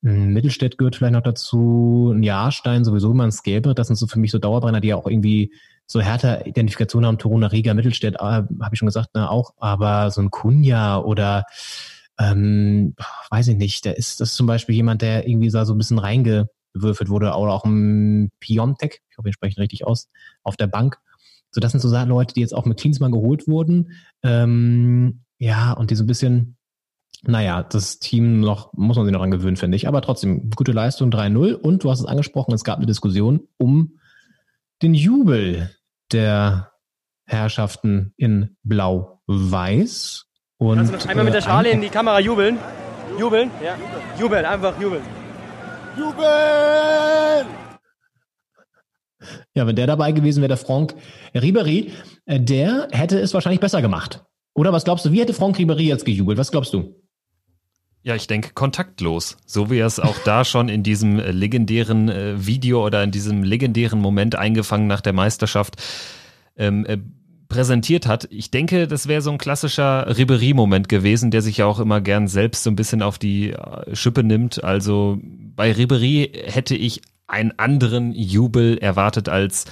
Hm, Mittelstädt gehört vielleicht noch dazu, ein Jahrstein, sowieso immer ein Skelbe. Das sind so für mich so Dauerbrenner, die ja auch irgendwie so härter Identifikation haben. Toruna Riga, Mittelstädt, äh, habe ich schon gesagt, ne, auch. Aber so ein Kunja oder ähm, weiß ich nicht, der ist das ist zum Beispiel jemand, der irgendwie so ein bisschen reingewürfelt wurde, oder auch ein Piontek, ich hoffe, wir sprechen richtig aus, auf der Bank. So, das sind so Leute, die jetzt auch mit Klinsmann geholt wurden. Ähm, ja, und die so ein bisschen, naja, das Team noch, muss man sich noch dran gewöhnen, finde ich. Aber trotzdem, gute Leistung, 3-0. Und du hast es angesprochen, es gab eine Diskussion um den Jubel der Herrschaften in Blau-Weiß. Und, Kannst du noch einmal mit der äh, Schale in die Kamera jubeln? Jubeln? Ja. Jubeln, einfach jubeln. Jubeln! Ja, wenn der dabei gewesen wäre, der Franck Ribery, äh, der hätte es wahrscheinlich besser gemacht. Oder was glaubst du, wie hätte Franck Ribery jetzt gejubelt? Was glaubst du? Ja, ich denke kontaktlos. So wie er es auch da schon in diesem äh, legendären äh, Video oder in diesem legendären Moment eingefangen nach der Meisterschaft ähm, äh, präsentiert hat. Ich denke, das wäre so ein klassischer Ribery-Moment gewesen, der sich ja auch immer gern selbst so ein bisschen auf die äh, Schippe nimmt. Also bei Ribery hätte ich einen anderen Jubel erwartet als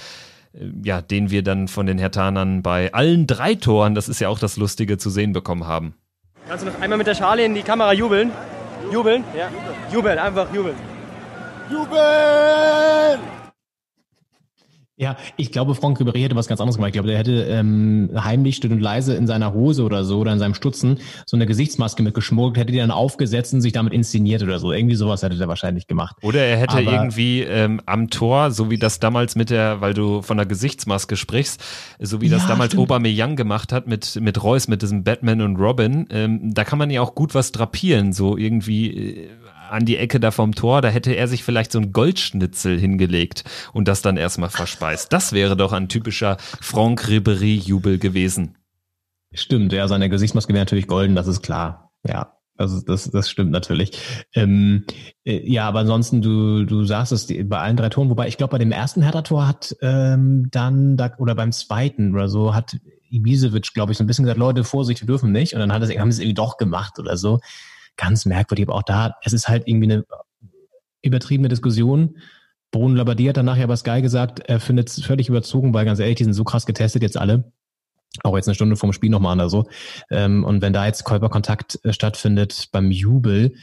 äh, ja, den wir dann von den Hertanern bei allen drei Toren, das ist ja auch das Lustige, zu sehen bekommen haben. Kannst du noch einmal mit der Schale in die Kamera jubeln? Jubeln? Ja. Jubeln, einfach jubeln. Jubeln! Ja, ich glaube, Franck Ribery hätte was ganz anderes gemacht. Ich glaube, der hätte ähm, heimlich, still und leise in seiner Hose oder so oder in seinem Stutzen so eine Gesichtsmaske mitgeschmuggelt, hätte die dann aufgesetzt und sich damit inszeniert oder so. Irgendwie sowas hätte der wahrscheinlich gemacht. Oder er hätte Aber- irgendwie ähm, am Tor, so wie das damals mit der, weil du von der Gesichtsmaske sprichst, so wie das Ja, damals stimmt. Aubameyang gemacht hat mit mit Reus, mit diesem Batman und Robin, ähm, da kann man ja auch gut was drapieren, so irgendwie äh, an die Ecke da vom Tor, da hätte er sich vielleicht so ein Goldschnitzel hingelegt und das dann erstmal verspeist. Das wäre doch ein typischer Franck Ribery-Jubel gewesen. Stimmt, ja, seine Gesichtsmaske wäre natürlich golden, das ist klar. Ja, also das, das stimmt natürlich. Ähm, äh, ja, aber ansonsten, du, du sagst es bei allen drei Toren, wobei ich glaube, bei dem ersten Hertha-Tor hat ähm, dann, da, oder beim zweiten oder so, hat Ibisevic, glaube ich, so ein bisschen gesagt, Leute, Vorsicht, wir dürfen nicht. Und dann hat es, haben sie es irgendwie doch gemacht oder so. Ganz merkwürdig, aber auch da, es ist halt irgendwie eine übertriebene Diskussion. Bruno Labbadia hat danach ja bei Sky gesagt, er findet es völlig überzogen, weil ganz ehrlich, die sind so krass getestet jetzt alle auch jetzt eine Stunde vorm Spiel nochmal oder so. Ähm, und wenn da jetzt Körperkontakt äh, stattfindet beim Jubel,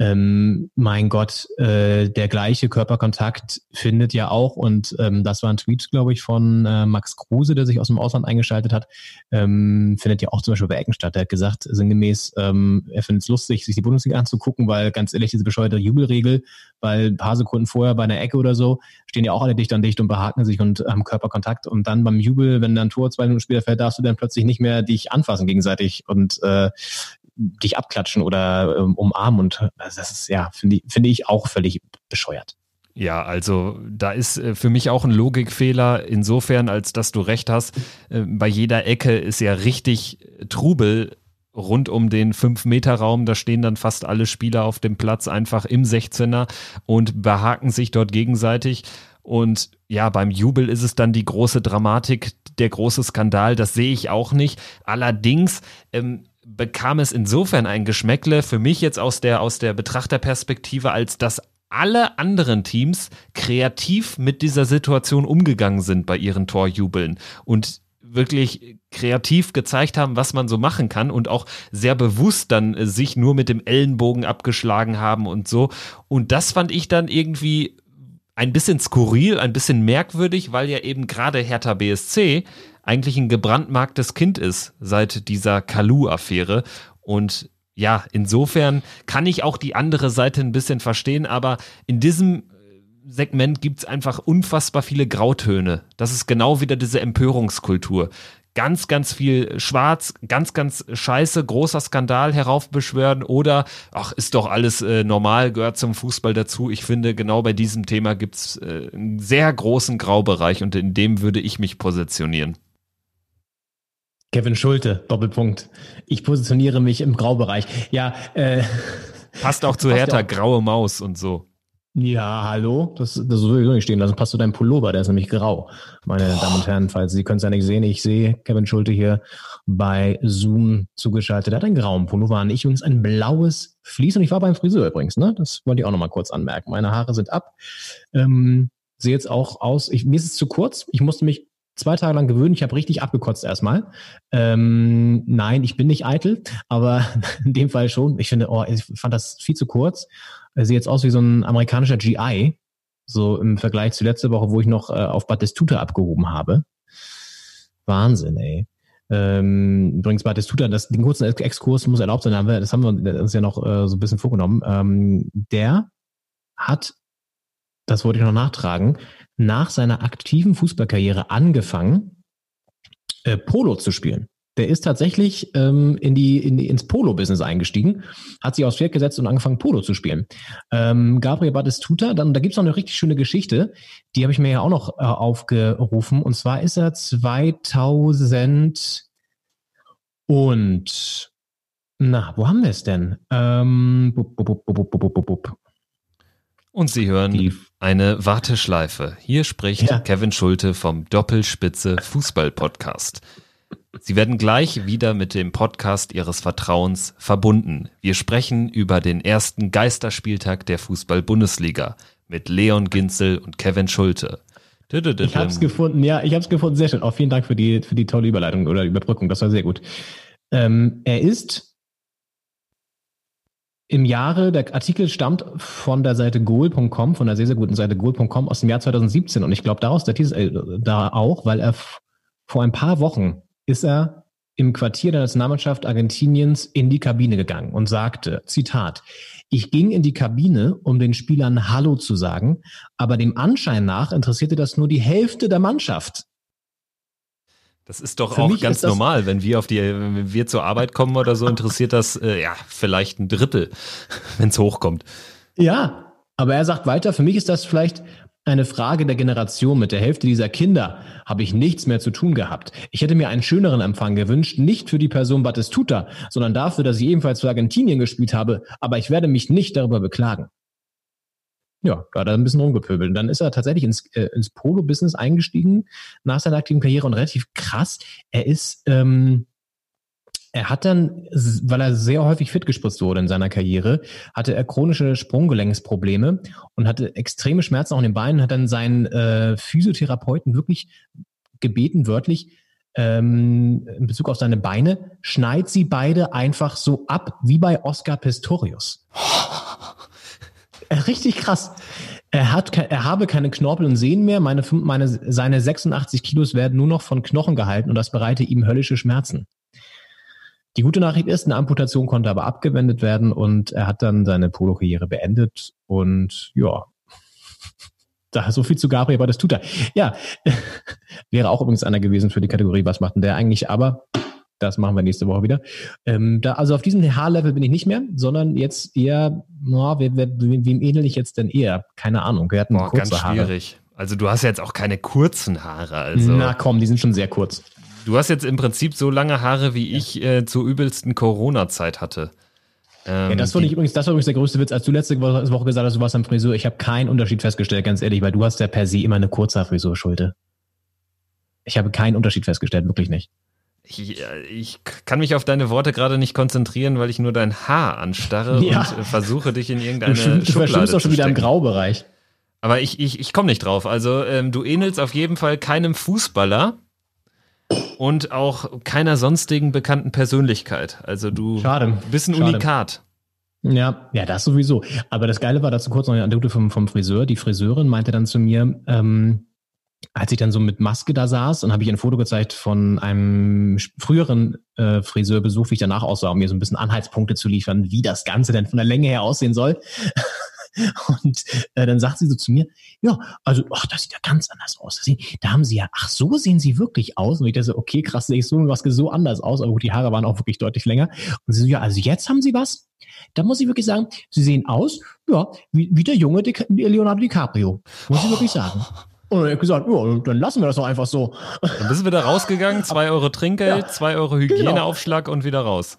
ähm, mein Gott, äh, der gleiche Körperkontakt findet ja auch, und ähm, das war ein Tweet, glaube ich, von äh, Max Kruse, der sich aus dem Ausland eingeschaltet hat, ähm, findet ja auch zum Beispiel bei Ecken statt. Der hat gesagt, sinngemäß, ähm, er findet es lustig, sich die Bundesliga anzugucken, weil ganz ehrlich, diese bescheuerte Jubelregel, weil ein paar Sekunden vorher bei einer Ecke oder so, stehen ja auch alle dicht an dicht und behaken sich und haben Körperkontakt. Und dann beim Jubel, wenn dann Tor zwei Minuten später fällt, darfst du dann plötzlich nicht mehr dich anfassen gegenseitig und äh, dich abklatschen oder ähm, umarmen. Und also das ist ja, finde ich, finde ich auch völlig bescheuert. Ja, also da ist äh, für mich auch ein Logikfehler insofern, als dass du recht hast. Äh, bei jeder Ecke ist ja richtig Trubel rund um den 5-Meter-Raum, da stehen dann fast alle Spieler auf dem Platz einfach im 16er und behaken sich dort gegenseitig. Und ja, beim Jubel ist es dann die große Dramatik, der große Skandal, das sehe ich auch nicht. Allerdings ähm, bekam es insofern ein Geschmäckle für mich jetzt aus der, aus der Betrachterperspektive, als dass alle anderen Teams kreativ mit dieser Situation umgegangen sind bei ihren Torjubeln und wirklich kreativ gezeigt haben, was man so machen kann und auch sehr bewusst dann äh, sich nur mit dem Ellenbogen abgeschlagen haben und so. Und das fand ich dann irgendwie ein bisschen skurril, ein bisschen merkwürdig, weil ja eben gerade Hertha BSC eigentlich ein gebrandmarktes Kind ist seit dieser Kalu-Affäre. Und ja, insofern kann ich auch die andere Seite ein bisschen verstehen, aber in diesem Segment gibt es einfach unfassbar viele Grautöne. Das ist genau wieder diese Empörungskultur. Ganz, ganz viel Schwarz, ganz, ganz scheiße, großer Skandal heraufbeschwören oder, ach, ist doch alles äh, normal, gehört zum Fußball dazu. Ich finde, genau bei diesem Thema gibt es äh, einen sehr großen Graubereich und in dem würde ich mich positionieren. Kevin Schulte, Doppelpunkt. Ich positioniere mich im Graubereich. Ja, äh, Passt auch [laughs] zu Hertha, graue Maus und so. Ja, hallo, das, das ich nicht stehen lassen. Passt zu deinem Pullover, der ist nämlich grau. Meine Boah. Damen und Herren, falls Sie können es ja nicht sehen, ich sehe Kevin Schulte hier bei Zoom zugeschaltet. Er hat einen grauen Pullover an. Ich übrigens ein blaues Vlies und ich war beim Friseur übrigens, ne? Das wollte ich auch nochmal kurz anmerken. Meine Haare sind ab. Ähm, sehe jetzt auch aus, ich, mir ist es zu kurz. Ich musste mich zwei Tage lang gewöhnen. Ich habe richtig abgekotzt erstmal. Ähm, nein, ich bin nicht eitel, aber [laughs] in dem Fall schon. Ich finde, oh, ich fand das viel zu kurz. Er sieht jetzt aus wie so ein amerikanischer GI, so im Vergleich zu letzte Woche, wo ich noch äh, auf Batistuta abgehoben habe. Wahnsinn, ey. Ähm, übrigens Batistuta, das, den kurzen Exkurs muss erlaubt sein, das haben wir uns ja noch äh, so ein bisschen vorgenommen. Ähm, der hat, das wollte ich noch nachtragen, nach seiner aktiven Fußballkarriere angefangen, äh, Polo zu spielen. Der ist tatsächlich ähm, in die, in die, ins Polo-Business eingestiegen, hat sich aufs Pferd gesetzt und angefangen, Polo zu spielen. Ähm, Gabriel Batistuta, dann, da gibt's noch eine richtig schöne Geschichte, die habe ich mir ja auch noch äh, aufgerufen. Und zwar ist er 2000 und na, wo haben wir es denn? Ähm, bup, bup, bup, und Sie hören die eine Warteschleife. Hier spricht ja. Kevin Schulte vom Doppelspitze Fußball Podcast. Sie werden gleich wieder mit dem Podcast Ihres Vertrauens verbunden. Wir sprechen über den ersten Geisterspieltag der Fußball-Bundesliga mit Leon Ginzel und Kevin Schulte. Ich habe es gefunden, ja, ich habe es gefunden, sehr schön. Auch vielen Dank für die, für die tolle Überleitung oder Überbrückung, das war sehr gut. Ähm, er ist im Jahre, der Artikel stammt von der Seite goal.com, von der sehr, sehr guten Seite goal.com aus dem Jahr 2017 und ich glaube daraus der Titel, äh, da auch, weil er vor ein paar Wochen ist er im Quartier der Nationalmannschaft Argentiniens in die Kabine gegangen und sagte, Zitat, ich ging in die Kabine, um den Spielern Hallo zu sagen, aber dem Anschein nach interessierte das nur die Hälfte der Mannschaft. Das ist doch Für auch ganz normal, wenn wir auf die, wenn wir zur Arbeit kommen oder so, interessiert das äh, ja vielleicht ein Drittel, [laughs] wenn es hochkommt. Ja, aber er sagt weiter, für mich ist das vielleicht eine Frage der Generation. Mit der Hälfte dieser Kinder habe ich nichts mehr zu tun gehabt. Ich hätte mir einen schöneren Empfang gewünscht, nicht für die Person Batistuta, sondern dafür, dass ich ebenfalls für Argentinien gespielt habe, aber ich werde mich nicht darüber beklagen. Ja, da hat er ein bisschen rumgepöbelt. Und dann ist er tatsächlich ins, äh, ins Polo-Business eingestiegen nach seiner aktiven Karriere und relativ krass. Er ist ähm, er hat dann, weil er sehr häufig fit gespritzt wurde in seiner Karriere, hatte er chronische Sprunggelenksprobleme und hatte extreme Schmerzen auch in den Beinen, hat dann seinen äh, Physiotherapeuten wirklich gebeten, wörtlich, ähm, in Bezug auf seine Beine, schneid sie beide einfach so ab, wie bei Oscar Pistorius. [laughs] Richtig krass. Er hat, er habe keine Knorpel und Sehnen mehr. Meine, meine, seine 86 Kilos werden nur noch von Knochen gehalten und das bereite ihm höllische Schmerzen. Die gute Nachricht ist, eine Amputation konnte aber abgewendet werden und er hat dann seine Polo-Karriere beendet und ja, [laughs] da so viel zu Gabriel, aber das tut er. Ja, [laughs] wäre auch übrigens einer gewesen für die Kategorie, was macht denn der eigentlich, aber das machen wir nächste Woche wieder. Ähm, da, also auf diesem Haarlevel bin ich nicht mehr, sondern jetzt eher, no, wem, wem ähnel ich jetzt denn eher? Keine Ahnung. Wir hatten Boah, kurze ganz schwierig. Haare. Also du hast ja jetzt auch keine kurzen Haare. Also. Na komm, die sind schon sehr kurz. Du hast jetzt im Prinzip so lange Haare, wie ich äh, zur übelsten Corona-Zeit hatte. Ähm, ja, das fand ich übrigens, das war übrigens der größte Witz, als du letzte Woche gesagt hast, du warst am Friseur. Ich habe keinen Unterschied festgestellt, ganz ehrlich, weil du hast ja per se immer eine kurze Frisur, Schulte. Ich habe keinen Unterschied festgestellt, wirklich nicht. Ich, äh, ich, kann mich auf deine Worte gerade nicht konzentrieren, weil ich nur dein Haar anstarre [laughs] ja. und versuche dich in irgendeine du, du Schublade du doch schon wieder im Graubereich. Aber ich, ich, ich komme nicht drauf. Also ähm, du ähnelst auf jeden Fall keinem Fußballer und auch keiner sonstigen bekannten Persönlichkeit. Also du Schade. bist ein Schade. Unikat. Ja, ja, das sowieso. Aber das Geile war dazu kurz noch eine Anekdote vom, vom Friseur. Die Friseurin meinte dann zu mir, ähm, als ich dann so mit Maske da saß und habe ich ein Foto gezeigt von einem früheren äh, Friseurbesuch, wie ich danach aussah, um mir so ein bisschen Anhaltspunkte zu liefern, wie das Ganze denn von der Länge her aussehen soll. Und äh, dann sagt sie so zu mir, ja, also, ach, das sieht ja ganz anders aus. Da haben sie ja, ach, so sehen sie wirklich aus. Und ich dachte so, okay, krass, sehe ich so was so anders aus. Aber gut, die Haare waren auch wirklich deutlich länger. Und sie so, ja, also jetzt haben sie was. Da muss ich wirklich sagen, sie sehen aus, ja, wie, wie der junge Di Leonardo DiCaprio. Muss ich wirklich sagen. Und ich habe gesagt, ja, dann lassen wir das doch einfach so. Dann bist du wieder rausgegangen, zwei Euro Trinkgeld, ja, zwei Euro genau. Hygieneaufschlag genau. und wieder raus.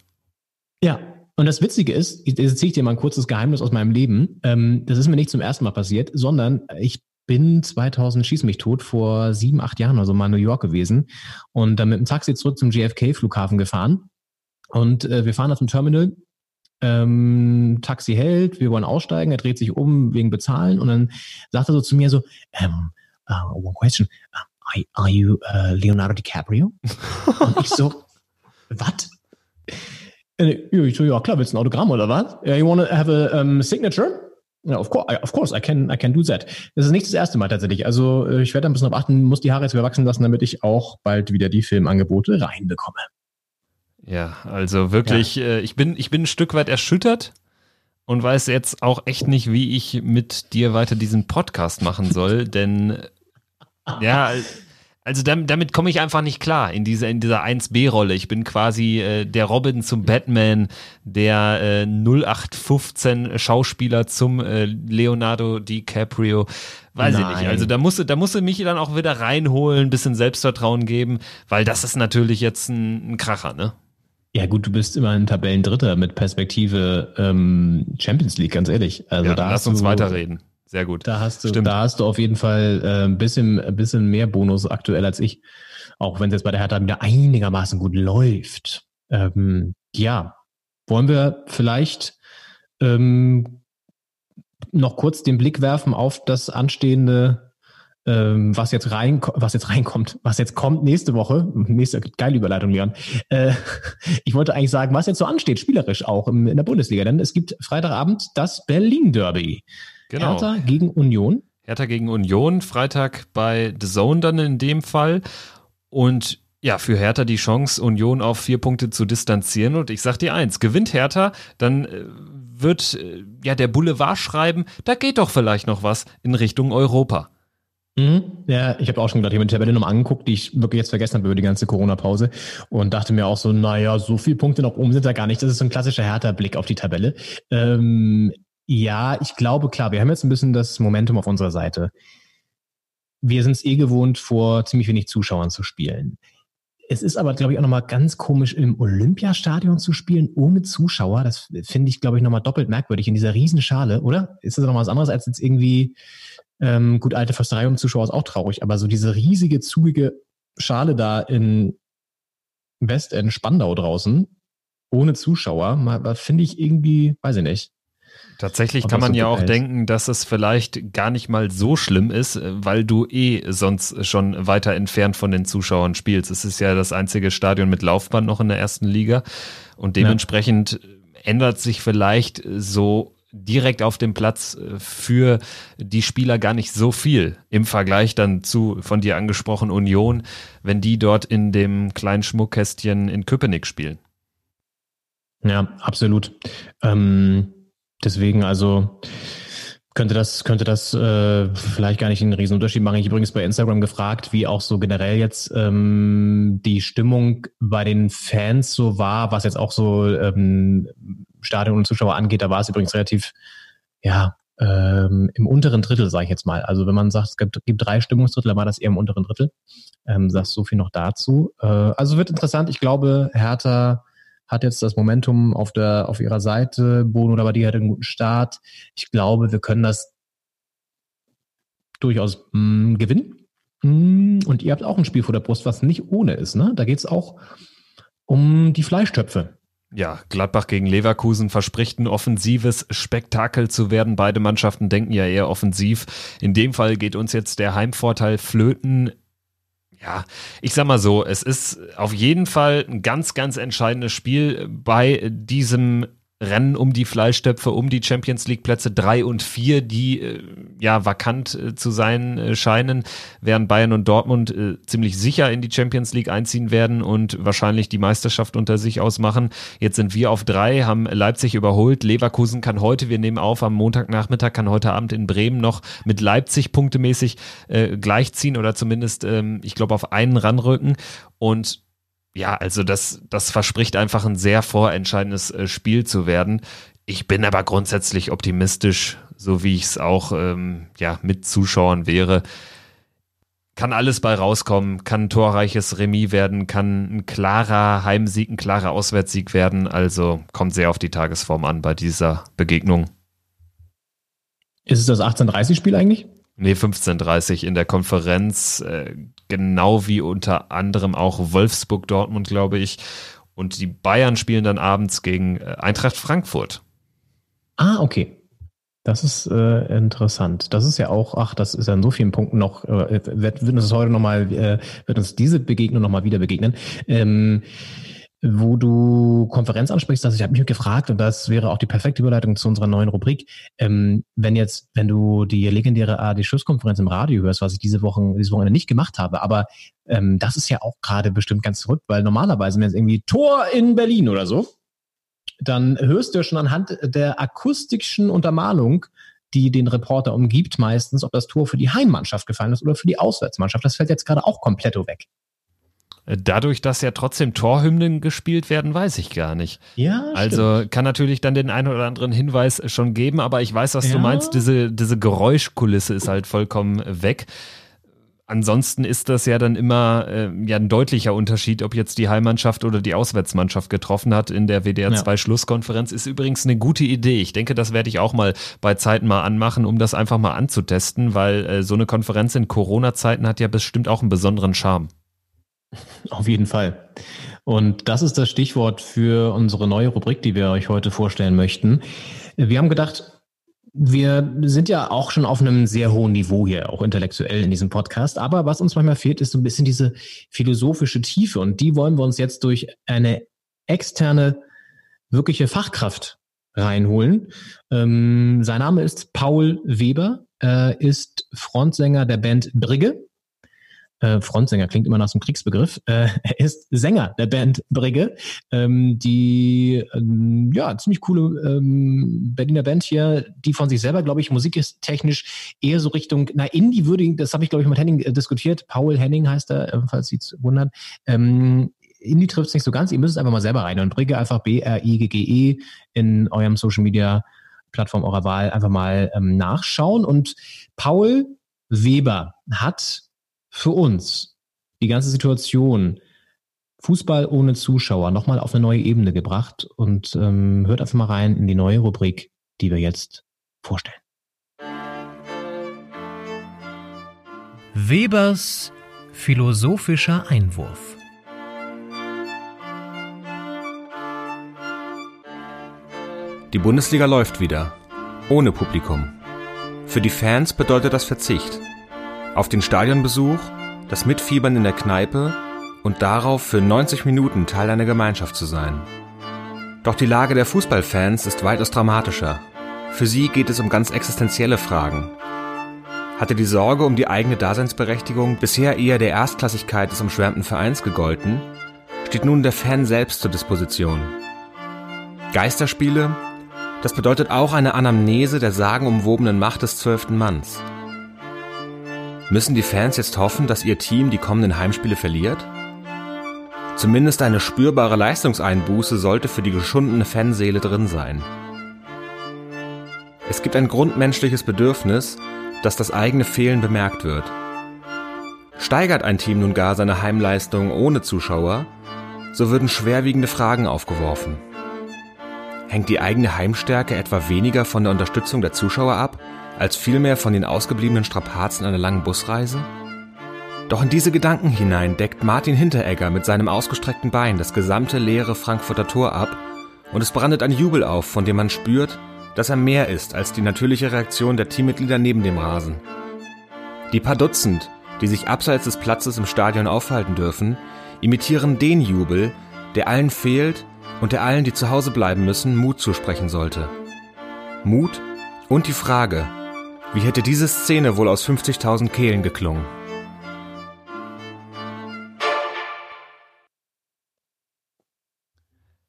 Ja, und das Witzige ist, jetzt erzähle ich dir mal ein kurzes Geheimnis aus meinem Leben. Ähm, das ist mir nicht zum ersten Mal passiert, sondern ich bin 2000, schieß mich tot, vor sieben, acht Jahren oder so mal in New York gewesen und dann mit dem Taxi zurück zum JFK-Flughafen gefahren. Und äh, wir fahren da zum Terminal. Ähm, Taxi hält, wir wollen aussteigen, er dreht sich um wegen Bezahlen und dann sagt er so zu mir so, ähm, uh, one question, are, are you uh, Leonardo DiCaprio? [laughs] und ich so, was? Ich so, ja klar, willst du ein Autogramm oder was? Yeah, you want to have a um, signature? Ja, of course, of course, I can, I can do that. Das ist nicht das erste Mal tatsächlich. Also äh, ich werde ein bisschen darauf achten, muss die Haare jetzt wieder wachsen lassen, damit ich auch bald wieder die Filmangebote reinbekomme. Ja, also wirklich, ja. Äh, ich bin, ich bin ein Stück weit erschüttert und weiß jetzt auch echt nicht, wie ich mit dir weiter diesen Podcast machen soll, denn ja, also damit, damit komme ich einfach nicht klar in dieser, in dieser 1B-Rolle. Ich bin quasi äh, der Robin zum Batman, der äh, 0815 Schauspieler zum äh, Leonardo DiCaprio. Weiß Nein. ich nicht. Also da musste, da musste mich dann auch wieder reinholen, bisschen Selbstvertrauen geben, weil das ist natürlich jetzt ein, ein Kracher, ne? Ja gut, du bist immer ein Tabellendritter mit Perspektive ähm, Champions League, ganz ehrlich. Also ja, da lass uns weiterreden. Sehr gut. Da hast du, Stimmt. da hast du auf jeden Fall äh, ein bisschen, ein bisschen mehr Bonus aktuell als ich. Auch wenn es jetzt bei der Hertha wieder einigermaßen gut läuft. Ähm, ja, wollen wir vielleicht ähm, noch kurz den Blick werfen auf das anstehende, ähm, was jetzt rein, was jetzt reinkommt, was jetzt kommt nächste Woche. Nächste geile Überleitung, Leon. Äh, [laughs] ich wollte eigentlich sagen, was jetzt so ansteht, spielerisch auch im, in der Bundesliga. Denn es gibt Freitagabend das Berlin Derby. Genau. Hertha gegen Union. Hertha gegen Union, Freitag bei The Zone dann in dem Fall. Und ja, für Hertha die Chance, Union auf vier Punkte zu distanzieren. Und ich sag dir eins, gewinnt Hertha, dann äh, wird äh, ja der Boulevard schreiben, da geht doch vielleicht noch was in Richtung Europa. Mhm. Ja, ich habe auch schon gerade die Tabelle nochmal angeguckt, die ich wirklich jetzt vergessen habe über die ganze Corona-Pause und dachte mir auch so, naja, so viele Punkte noch oben sind da gar nicht. Das ist so ein klassischer Hertha-Blick auf die Tabelle. Ähm, ja, ich glaube, klar, wir haben jetzt ein bisschen das Momentum auf unserer Seite. Wir sind es eh gewohnt, vor ziemlich wenig Zuschauern zu spielen. Es ist aber, glaube ich, auch nochmal ganz komisch, im Olympiastadion zu spielen ohne Zuschauer. Das finde ich, glaube ich, nochmal doppelt merkwürdig in dieser Riesenschale, oder? Ist das nochmal was anderes als jetzt irgendwie, ähm, gut, alte Försterei um Zuschauer ist auch traurig, aber so diese riesige, zugige Schale da in Westend, Spandau draußen, ohne Zuschauer, finde ich irgendwie, weiß ich nicht. Tatsächlich kann man ja auch denken, dass es vielleicht gar nicht mal so schlimm ist, weil du eh sonst schon weiter entfernt von den Zuschauern spielst. Es ist ja das einzige Stadion mit Laufbahn noch in der ersten Liga und dementsprechend ja. ändert sich vielleicht so direkt auf dem Platz für die Spieler gar nicht so viel im Vergleich dann zu von dir angesprochen Union, wenn die dort in dem kleinen Schmuckkästchen in Köpenick spielen. Ja, absolut. Ähm Deswegen also könnte das, könnte das äh, vielleicht gar nicht einen riesen Unterschied machen. Ich übrigens bei Instagram gefragt, wie auch so generell jetzt ähm, die Stimmung bei den Fans so war, was jetzt auch so ähm, Stadion und Zuschauer angeht. Da war es übrigens relativ, ja, ähm, im unteren Drittel, sage ich jetzt mal. Also wenn man sagt, es gibt, gibt drei Stimmungsdrittel, dann war das eher im unteren Drittel. Ähm, sagst so viel noch dazu. Äh, also wird interessant. Ich glaube, Hertha hat jetzt das Momentum auf der auf ihrer Seite. Bono aber die hat einen guten Start. Ich glaube, wir können das durchaus mh, gewinnen. Mh, und ihr habt auch ein Spiel vor der Brust, was nicht ohne ist. Ne? Da geht es auch um die Fleischtöpfe. Ja, Gladbach gegen Leverkusen verspricht ein offensives Spektakel zu werden. Beide Mannschaften denken ja eher offensiv. In dem Fall geht uns jetzt der Heimvorteil flöten. Ja, ich sag mal so, es ist auf jeden Fall ein ganz, ganz entscheidendes Spiel bei diesem Rennen um die Fleischtöpfe, um die Champions League Plätze drei und vier, die äh, ja vakant äh, zu sein äh, scheinen, während Bayern und Dortmund äh, ziemlich sicher in die Champions League einziehen werden und wahrscheinlich die Meisterschaft unter sich ausmachen. Jetzt sind wir auf drei, haben Leipzig überholt. Leverkusen kann heute, wir nehmen auf am Montagnachmittag, kann heute Abend in Bremen noch mit Leipzig punktemäßig äh, gleichziehen oder zumindest, ähm, ich glaube, auf einen ranrücken. Und ja, also das, das verspricht einfach ein sehr vorentscheidendes äh, Spiel zu werden. Ich bin aber grundsätzlich optimistisch, so wie ich es auch ähm, ja, mit Zuschauern wäre. Kann alles bei rauskommen, kann ein torreiches Remis werden, kann ein klarer Heimsieg, ein klarer Auswärtssieg werden. Also kommt sehr auf die Tagesform an bei dieser Begegnung. Ist es das 18:30-Spiel eigentlich? Nee, 15.30 in der Konferenz, äh, genau wie unter anderem auch Wolfsburg Dortmund, glaube ich. Und die Bayern spielen dann abends gegen äh, Eintracht Frankfurt. Ah, okay. Das ist äh, interessant. Das ist ja auch, ach, das ist ja in so vielen Punkten noch, äh, wird, wird uns heute nochmal, äh, wird uns diese Begegnung nochmal wieder begegnen. Ähm, wo du Konferenz ansprichst, also ich habe mich gefragt, und das wäre auch die perfekte Überleitung zu unserer neuen Rubrik, ähm, wenn jetzt, wenn du die legendäre ARD-Schlusskonferenz im Radio hörst, was ich diese Woche, diese Wochenende nicht gemacht habe, aber ähm, das ist ja auch gerade bestimmt ganz verrückt, weil normalerweise, wenn es irgendwie Tor in Berlin oder so, dann hörst du ja schon anhand der akustischen Untermalung, die den Reporter umgibt, meistens, ob das Tor für die Heimmannschaft gefallen ist oder für die Auswärtsmannschaft. Das fällt jetzt gerade auch komplett weg. Dadurch, dass ja trotzdem Torhymnen gespielt werden, weiß ich gar nicht. Ja. Also stimmt. kann natürlich dann den einen oder anderen Hinweis schon geben, aber ich weiß, was ja. du meinst. Diese, diese Geräuschkulisse ist halt vollkommen weg. Ansonsten ist das ja dann immer äh, ja ein deutlicher Unterschied, ob jetzt die Heimmannschaft oder die Auswärtsmannschaft getroffen hat in der WDR 2 ja. Schlusskonferenz. Ist übrigens eine gute Idee. Ich denke, das werde ich auch mal bei Zeiten mal anmachen, um das einfach mal anzutesten, weil äh, so eine Konferenz in Corona-Zeiten hat ja bestimmt auch einen besonderen Charme. [laughs] Auf jeden Fall. Und das ist das Stichwort für unsere neue Rubrik, die wir euch heute vorstellen möchten. Wir haben gedacht, wir sind ja auch schon auf einem sehr hohen Niveau hier, auch intellektuell in diesem Podcast. Aber was uns manchmal fehlt, ist so ein bisschen diese philosophische Tiefe. Und die wollen wir uns jetzt durch eine externe, wirkliche Fachkraft reinholen. Ähm, sein Name ist Paul Weber, äh, ist Frontsänger der Band Brigge äh, Frontsänger, klingt immer nach so einem Kriegsbegriff. Äh, er ist Sänger der Band Brigge, ähm, die ähm, ja ziemlich coole ähm, Berliner Band hier, die von sich selber, glaube ich, Musik ist technisch eher so Richtung, na, Indie würde das habe ich, glaube ich, mit Henning äh, diskutiert. Paul Henning heißt er, äh, falls Sie es wundern. Ähm, Indie trifft es nicht so ganz, ihr müsst es einfach mal selber rein. Und Brigge einfach B-R-I-G-G-E in eurem Social Media Plattform eurer Wahl einfach mal ähm, nachschauen. Und Paul Weber hat für uns die ganze Situation Fußball ohne Zuschauer nochmal auf eine neue Ebene gebracht und ähm, hört einfach mal rein in die neue Rubrik, die wir jetzt vorstellen. Webers philosophischer Einwurf. Die Bundesliga läuft wieder. Ohne Publikum. Für die Fans bedeutet das Verzicht auf den Stadionbesuch, das Mitfiebern in der Kneipe und darauf für 90 Minuten Teil einer Gemeinschaft zu sein. Doch die Lage der Fußballfans ist weitaus dramatischer. Für sie geht es um ganz existenzielle Fragen. Hatte die Sorge um die eigene Daseinsberechtigung bisher eher der Erstklassigkeit des umschwärmten Vereins gegolten, steht nun der Fan selbst zur Disposition. Geisterspiele, das bedeutet auch eine Anamnese der sagenumwobenen Macht des zwölften Manns. Müssen die Fans jetzt hoffen, dass ihr Team die kommenden Heimspiele verliert? Zumindest eine spürbare Leistungseinbuße sollte für die geschundene Fanseele drin sein. Es gibt ein grundmenschliches Bedürfnis, dass das eigene Fehlen bemerkt wird. Steigert ein Team nun gar seine Heimleistung ohne Zuschauer, so würden schwerwiegende Fragen aufgeworfen. Hängt die eigene Heimstärke etwa weniger von der Unterstützung der Zuschauer ab, als vielmehr von den ausgebliebenen Strapazen einer langen Busreise? Doch in diese Gedanken hinein deckt Martin Hinteregger mit seinem ausgestreckten Bein das gesamte leere Frankfurter Tor ab und es brandet ein Jubel auf, von dem man spürt, dass er mehr ist als die natürliche Reaktion der Teammitglieder neben dem Rasen. Die paar Dutzend, die sich abseits des Platzes im Stadion aufhalten dürfen, imitieren den Jubel, der allen fehlt und der allen, die zu Hause bleiben müssen, Mut zusprechen sollte. Mut und die Frage, wie hätte diese Szene wohl aus 50.000 Kehlen geklungen?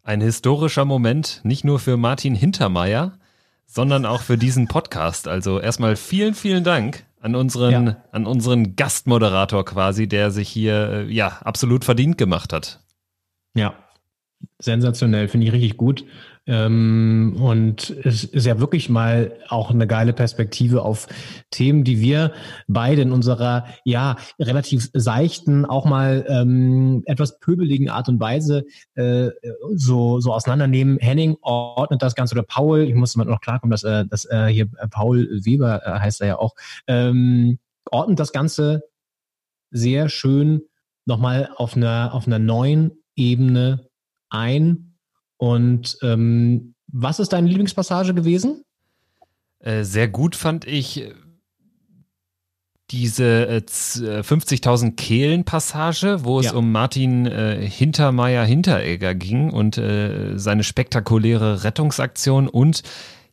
Ein historischer Moment, nicht nur für Martin Hintermeier, sondern auch für diesen Podcast. Also erstmal vielen, vielen Dank an unseren, ja. an unseren Gastmoderator quasi, der sich hier äh, ja absolut verdient gemacht hat. Ja, sensationell, finde ich richtig gut. Ähm, und es ist ja wirklich mal auch eine geile Perspektive auf Themen, die wir beide in unserer ja relativ seichten, auch mal ähm, etwas pöbeligen Art und Weise äh, so so auseinandernehmen. Henning ordnet das Ganze oder Paul, ich muss mal noch klarkommen, dass, äh, dass äh, hier Paul Weber äh, heißt er ja auch, ähm, ordnet das Ganze sehr schön nochmal auf einer auf einer neuen Ebene ein und ähm, was ist deine Lieblingspassage gewesen? Äh, sehr gut fand ich äh, diese äh, 50.000 äh, Kehlen-Passage, wo es ja. um Martin äh, Hintermeier Hinteregger ging und äh, seine spektakuläre Rettungsaktion und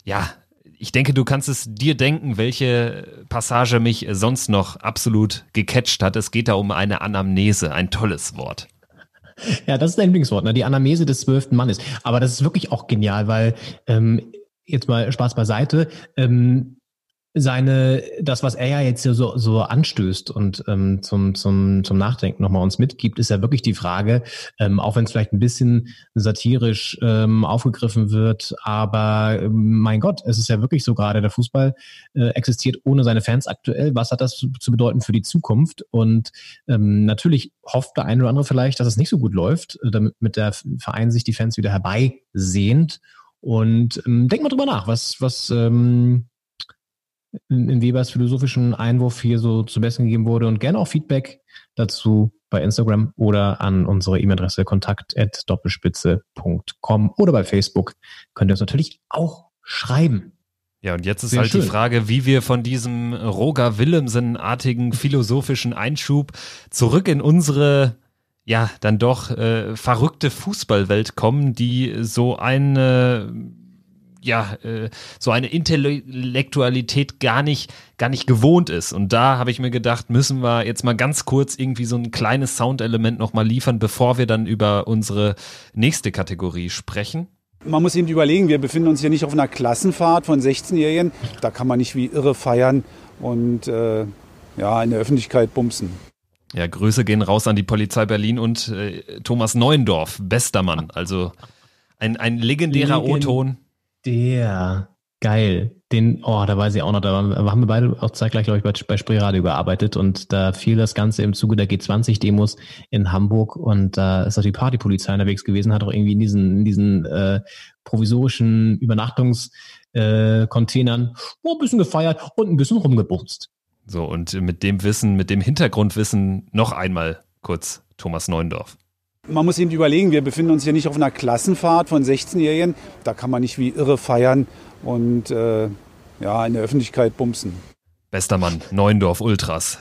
ja, ich denke, du kannst es dir denken, welche Passage mich sonst noch absolut gecatcht hat. Es geht da um eine Anamnese, ein tolles Wort. Ja, das ist dein Lieblingswort, ne? die Anamnese des zwölften Mannes. Aber das ist wirklich auch genial, weil ähm, jetzt mal Spaß beiseite. Ähm, seine, das, was er ja jetzt so, so anstößt und ähm, zum, zum, zum Nachdenken nochmal uns mitgibt, ist ja wirklich die Frage, ähm, auch wenn es vielleicht ein bisschen satirisch ähm, aufgegriffen wird, aber ähm, mein Gott, es ist ja wirklich so gerade, der Fußball äh, existiert ohne seine Fans aktuell. Was hat das zu, zu bedeuten für die Zukunft? Und ähm, natürlich hofft der eine oder andere vielleicht, dass es nicht so gut läuft, äh, damit mit der Verein sich die Fans wieder herbeisehnt. Und ähm, denk mal drüber nach, was, was ähm, in Webers philosophischen Einwurf hier so zu besten gegeben wurde und gerne auch Feedback dazu bei Instagram oder an unsere E-Mail-Adresse kontakt.doppelspitze.com oder bei Facebook könnt ihr uns natürlich auch schreiben. Ja, und jetzt ist Sehr halt schön. die Frage, wie wir von diesem Roger Willemsen-artigen philosophischen Einschub zurück in unsere ja, dann doch äh, verrückte Fußballwelt kommen, die so eine ja, äh, so eine Intellektualität gar nicht, gar nicht gewohnt ist. Und da habe ich mir gedacht, müssen wir jetzt mal ganz kurz irgendwie so ein kleines Soundelement nochmal liefern, bevor wir dann über unsere nächste Kategorie sprechen. Man muss eben überlegen, wir befinden uns hier nicht auf einer Klassenfahrt von 16-Jährigen. Da kann man nicht wie irre feiern und äh, ja, in der Öffentlichkeit bumsen. Ja, Grüße gehen raus an die Polizei Berlin und äh, Thomas Neuendorf, bester Mann. Also ein, ein legendärer O-Ton. Der, geil. Den, oh, da weiß ich auch noch, da haben wir beide auch zeitgleich, glaube ich, bei, bei Spreeradio gearbeitet und da fiel das Ganze im Zuge der G20-Demos in Hamburg und da ist auch die Partypolizei unterwegs gewesen, hat auch irgendwie in diesen, in diesen äh, provisorischen Übernachtungscontainern äh, oh, ein bisschen gefeiert und ein bisschen rumgebumst. So, und mit dem Wissen, mit dem Hintergrundwissen noch einmal kurz Thomas Neuendorf. Man muss eben überlegen, wir befinden uns hier nicht auf einer Klassenfahrt von 16-Jährigen. Da kann man nicht wie irre feiern und äh, ja, in der Öffentlichkeit bumsen. Bester Mann, Neuendorf Ultras.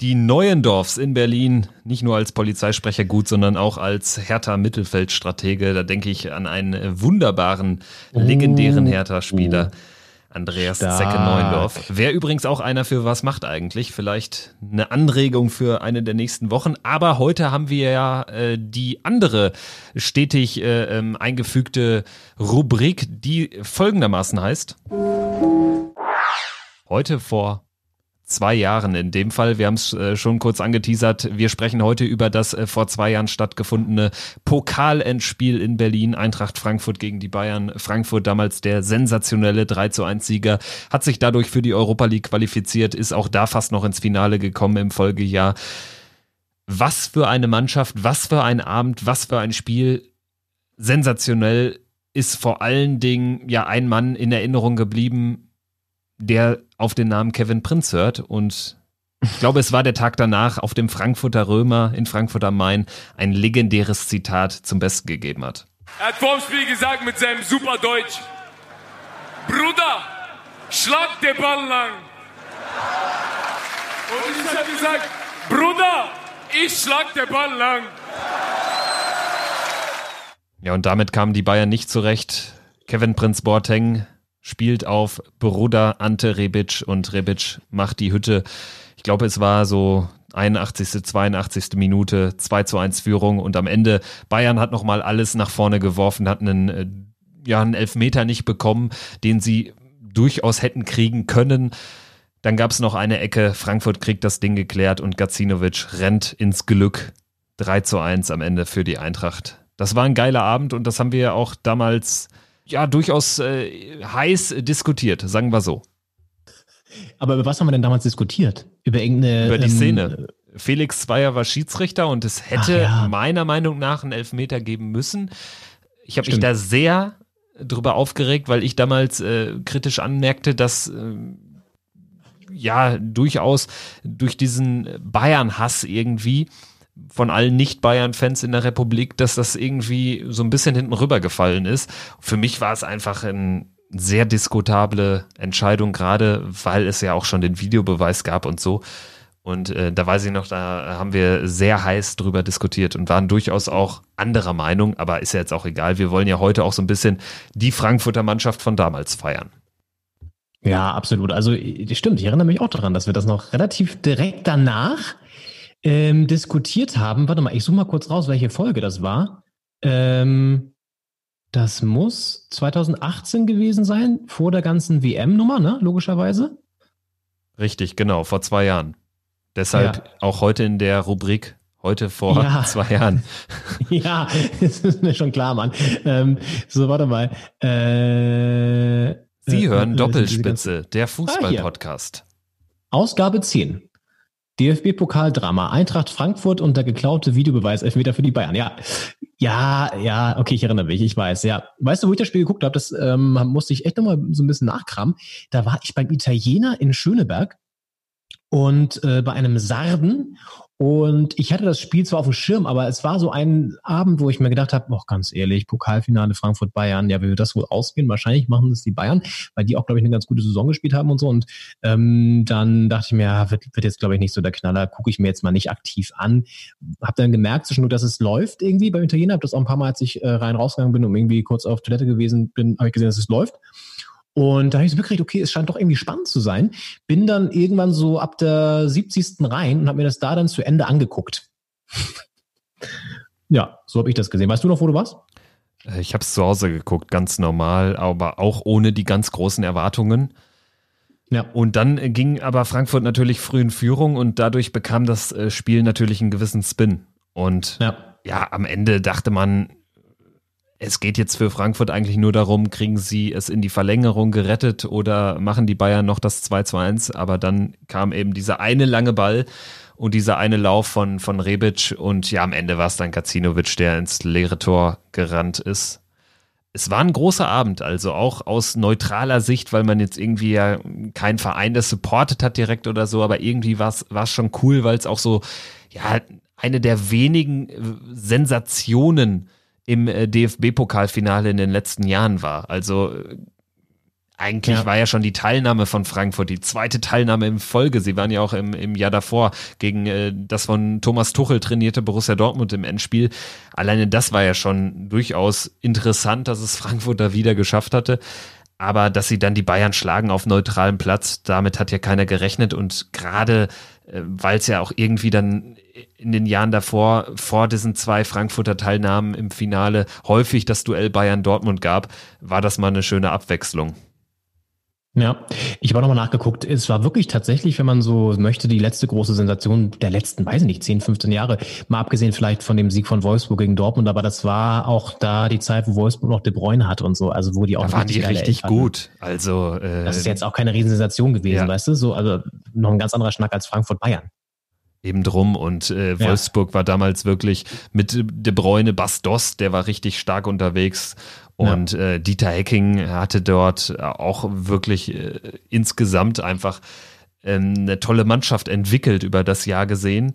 Die Neuendorfs in Berlin, nicht nur als Polizeisprecher gut, sondern auch als Hertha-Mittelfeldstratege. Da denke ich an einen wunderbaren, legendären oh. Hertha-Spieler. Oh. Andreas Stark. Zecke Neuendorf. Wäre übrigens auch einer für Was macht eigentlich? Vielleicht eine Anregung für eine der nächsten Wochen. Aber heute haben wir ja äh, die andere stetig äh, ähm, eingefügte Rubrik, die folgendermaßen heißt. Heute vor zwei Jahren in dem Fall. Wir haben es äh, schon kurz angeteasert. Wir sprechen heute über das äh, vor zwei Jahren stattgefundene Pokalendspiel in Berlin. Eintracht Frankfurt gegen die Bayern. Frankfurt damals der sensationelle 3 zu 1 Sieger, hat sich dadurch für die Europa League qualifiziert, ist auch da fast noch ins Finale gekommen im Folgejahr. Was für eine Mannschaft, was für ein Abend, was für ein Spiel. Sensationell ist vor allen Dingen ja ein Mann in Erinnerung geblieben, der auf den Namen Kevin Prinz hört und ich glaube, es war der Tag danach auf dem Frankfurter Römer in Frankfurt am Main ein legendäres Zitat zum Besten gegeben hat. Er hat vorm Spiel gesagt mit seinem super Deutsch, Bruder, schlag den Ball lang. Und ich habe gesagt, Bruder, ich schlag den Ball lang. Ja, und damit kamen die Bayern nicht zurecht. Kevin Prinz Boateng spielt auf Bruder Ante Rebic und Rebic macht die Hütte. Ich glaube, es war so 81., 82. Minute, 2 zu 1 Führung und am Ende Bayern hat nochmal alles nach vorne geworfen, hat einen, äh, ja, einen Elfmeter nicht bekommen, den sie durchaus hätten kriegen können. Dann gab es noch eine Ecke, Frankfurt kriegt das Ding geklärt und Gacinovic rennt ins Glück. 3 zu 1 am Ende für die Eintracht. Das war ein geiler Abend und das haben wir auch damals ja durchaus äh, heiß diskutiert, sagen wir so. Aber über was haben wir denn damals diskutiert? Über irgendeine. Über die ähm, Szene. Felix Zweier war Schiedsrichter und es hätte ja. meiner Meinung nach einen Elfmeter geben müssen. Ich habe mich da sehr drüber aufgeregt, weil ich damals äh, kritisch anmerkte, dass äh, ja durchaus durch diesen Bayern-Hass irgendwie von allen Nicht-Bayern-Fans in der Republik, dass das irgendwie so ein bisschen hinten rübergefallen ist. Für mich war es einfach eine sehr diskutable Entscheidung, gerade weil es ja auch schon den Videobeweis gab und so. Und äh, da weiß ich noch, da haben wir sehr heiß drüber diskutiert und waren durchaus auch anderer Meinung, aber ist ja jetzt auch egal. Wir wollen ja heute auch so ein bisschen die Frankfurter Mannschaft von damals feiern. Ja, absolut. Also stimmt, ich erinnere mich auch daran, dass wir das noch relativ direkt danach ähm, diskutiert haben. Warte mal, ich suche mal kurz raus, welche Folge das war. Ähm, das muss 2018 gewesen sein, vor der ganzen WM-Nummer, ne? Logischerweise. Richtig, genau, vor zwei Jahren. Deshalb ja. auch heute in der Rubrik heute vor ja. [laughs] zwei Jahren. [laughs] ja, das ist mir schon klar, Mann. Ähm, so, warte mal. Äh, Sie äh, hören äh, Doppelspitze, der Fußball-Podcast. Ah, Ausgabe 10. DFB-Pokaldrama, Eintracht Frankfurt und der geklaute Videobeweis Elfmeter für die Bayern. Ja, ja, ja, okay, ich erinnere mich, ich weiß, ja. Weißt du, wo ich das Spiel geguckt habe? Das ähm, musste ich echt nochmal so ein bisschen nachkramen. Da war ich beim Italiener in Schöneberg und äh, bei einem Sarden und ich hatte das Spiel zwar auf dem Schirm, aber es war so ein Abend, wo ich mir gedacht habe, oh, ganz ehrlich, Pokalfinale Frankfurt-Bayern, ja, wie wird das wohl ausgehen? Wahrscheinlich machen das die Bayern, weil die auch, glaube ich, eine ganz gute Saison gespielt haben und so. Und ähm, dann dachte ich mir, ja, wird, wird jetzt, glaube ich, nicht so der Knaller, gucke ich mir jetzt mal nicht aktiv an. Hab dann gemerkt zwischendurch, dass es läuft irgendwie beim Italiener. Hab das auch ein paar Mal, als ich äh, rein rausgegangen bin und irgendwie kurz auf Toilette gewesen bin, habe ich gesehen, dass es läuft. Und da habe ich so mitgekriegt, okay, es scheint doch irgendwie spannend zu sein. Bin dann irgendwann so ab der 70. rein und habe mir das da dann zu Ende angeguckt. [laughs] ja, so habe ich das gesehen. Weißt du noch, wo du warst? Äh, ich habe es zu Hause geguckt, ganz normal, aber auch ohne die ganz großen Erwartungen. Ja. Und dann ging aber Frankfurt natürlich früh in Führung und dadurch bekam das äh, Spiel natürlich einen gewissen Spin. Und ja, ja am Ende dachte man, es geht jetzt für Frankfurt eigentlich nur darum, kriegen sie es in die Verlängerung gerettet oder machen die Bayern noch das 2 zu 1, aber dann kam eben dieser eine lange Ball und dieser eine Lauf von, von Rebic und ja, am Ende war es dann Kacinovic, der ins leere Tor gerannt ist. Es war ein großer Abend, also auch aus neutraler Sicht, weil man jetzt irgendwie ja keinen Verein das supportet hat direkt oder so, aber irgendwie war es schon cool, weil es auch so, ja, eine der wenigen äh, Sensationen im äh, DFB-Pokalfinale in den letzten Jahren war. Also äh, eigentlich ja. war ja schon die Teilnahme von Frankfurt die zweite Teilnahme in Folge. Sie waren ja auch im, im Jahr davor gegen äh, das von Thomas Tuchel trainierte Borussia Dortmund im Endspiel. Alleine das war ja schon durchaus interessant, dass es Frankfurt da wieder geschafft hatte. Aber dass sie dann die Bayern schlagen auf neutralem Platz, damit hat ja keiner gerechnet. Und gerade äh, weil es ja auch irgendwie dann in den Jahren davor, vor diesen zwei Frankfurter Teilnahmen im Finale, häufig das Duell Bayern-Dortmund gab, war das mal eine schöne Abwechslung. Ja, ich habe auch nochmal nachgeguckt. Es war wirklich tatsächlich, wenn man so möchte, die letzte große Sensation der letzten, weiß ich nicht, 10, 15 Jahre. Mal abgesehen vielleicht von dem Sieg von Wolfsburg gegen Dortmund, aber das war auch da die Zeit, wo Wolfsburg noch De Bruyne hat und so, also wo die auch Da waren die richtig gut. Also äh, Das ist jetzt auch keine Riesensensation gewesen, Ja. weißt du? So, also noch ein ganz anderer Schnack als Frankfurt-Bayern. Eben drum und äh, Ja. Wolfsburg war damals wirklich mit De Bruyne, Bastos, der war richtig stark unterwegs und äh, Dieter Hecking hatte dort auch wirklich äh, insgesamt einfach ähm, eine tolle Mannschaft entwickelt über das Jahr gesehen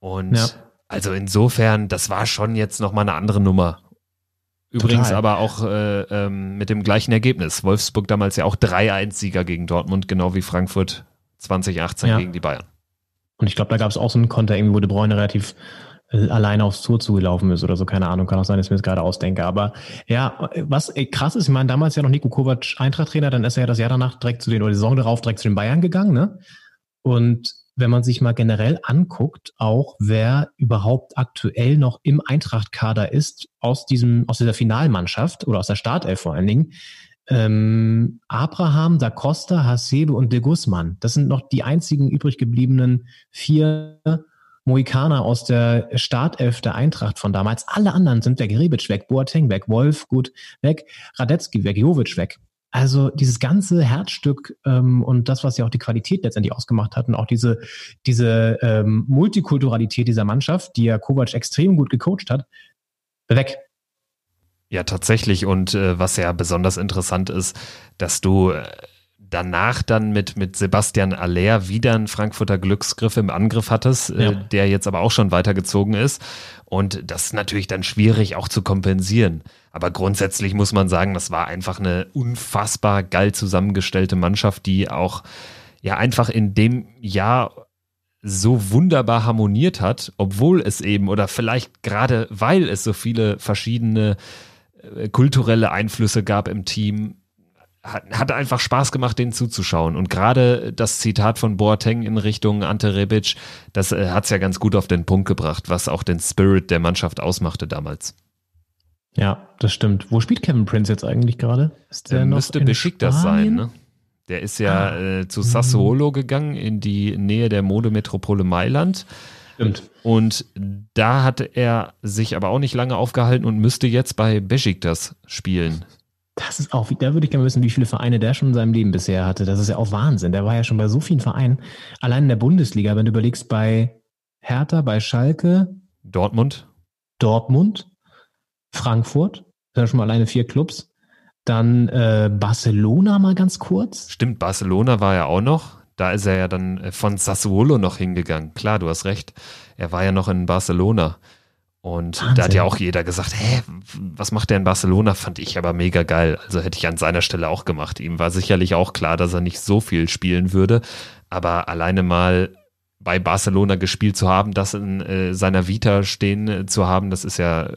und Ja. also insofern, das war schon jetzt nochmal eine andere Nummer. Übrigens Total. aber auch äh, ähm, mit dem gleichen Ergebnis. Wolfsburg damals ja auch 3-1-Sieger gegen Dortmund, genau wie Frankfurt 2018 Ja. gegen die Bayern. Und ich glaube, da gab es auch so einen Konter, irgendwie, wo De Bruyne relativ äh, alleine aufs Tor zugelaufen ist oder so, keine Ahnung, kann auch sein, dass ich mir das gerade ausdenke. Aber ja, was äh, krass ist, ich meine, damals ja noch Nico Kovac Eintracht-Trainer, dann ist er ja das Jahr danach direkt zu den, oder die Saison darauf direkt zu den Bayern gegangen, ne? Und wenn man sich mal generell anguckt, auch wer überhaupt aktuell noch im Eintracht-Kader ist, aus diesem, aus dieser Finalmannschaft oder aus der Startelf vor allen Dingen, ähm, Abraham, Da Costa, Hasebe und De Guzman. Das sind noch die einzigen übrig gebliebenen vier Mohikaner aus der Startelf der Eintracht von damals. Alle anderen sind weg. Rebic weg, Boateng weg, Wolf gut weg, Radetzky weg, Jovic weg. Also dieses ganze Herzstück ähm, und das, was ja auch die Qualität letztendlich ausgemacht hat und auch diese, diese ähm, Multikulturalität dieser Mannschaft, die ja Kovac extrem gut gecoacht hat, weg. Ja, tatsächlich. Und äh, was ja besonders interessant ist, dass du äh, danach dann mit, mit Sebastian Aller wieder einen Frankfurter Glücksgriff im Angriff hattest, äh, Ja. der jetzt aber auch schon weitergezogen ist. Und das ist natürlich dann schwierig auch zu kompensieren. Aber grundsätzlich muss man sagen, das war einfach eine unfassbar geil zusammengestellte Mannschaft, die auch ja einfach in dem Jahr so wunderbar harmoniert hat, obwohl es eben oder vielleicht gerade weil es so viele verschiedene äh, kulturelle Einflüsse gab im Team, hat, hat einfach Spaß gemacht, denen zuzuschauen. Und gerade das Zitat von Boateng in Richtung Ante Rebic, das äh, hat es ja ganz gut auf den Punkt gebracht, was auch den Spirit der Mannschaft ausmachte damals. Ja, das stimmt. Wo spielt Kevin Prince jetzt eigentlich gerade? Ist Der noch müsste in Besiktas sein, ne? Der ist ja äh, zu Sassuolo gegangen, in die Nähe der Modemetropole Mailand. Stimmt. Und da hatte er sich aber auch nicht lange aufgehalten und müsste jetzt bei Besiktas spielen. Das ist auch, da würde ich gerne wissen, wie viele Vereine der schon in seinem Leben bisher hatte. Das ist ja auch Wahnsinn. Der war ja schon bei so vielen Vereinen. Allein in der Bundesliga, wenn du überlegst, bei Hertha, bei Schalke, Dortmund, Dortmund, Frankfurt, das sind schon mal alleine vier Clubs. Dann äh, Barcelona mal ganz kurz. Stimmt, Barcelona war ja auch noch. Da ist er ja dann äh, von Sassuolo noch hingegangen. Klar, du hast recht. Er war ja noch in Barcelona. Und da hat Wahnsinn. ja auch jeder gesagt, hä, was macht der in Barcelona? Fand ich aber mega geil. Also hätte ich an seiner Stelle auch gemacht. Ihm war sicherlich auch klar, dass er nicht so viel spielen würde. Aber alleine mal bei Barcelona gespielt zu haben, das in äh, seiner Vita stehen äh, zu haben, das ist ja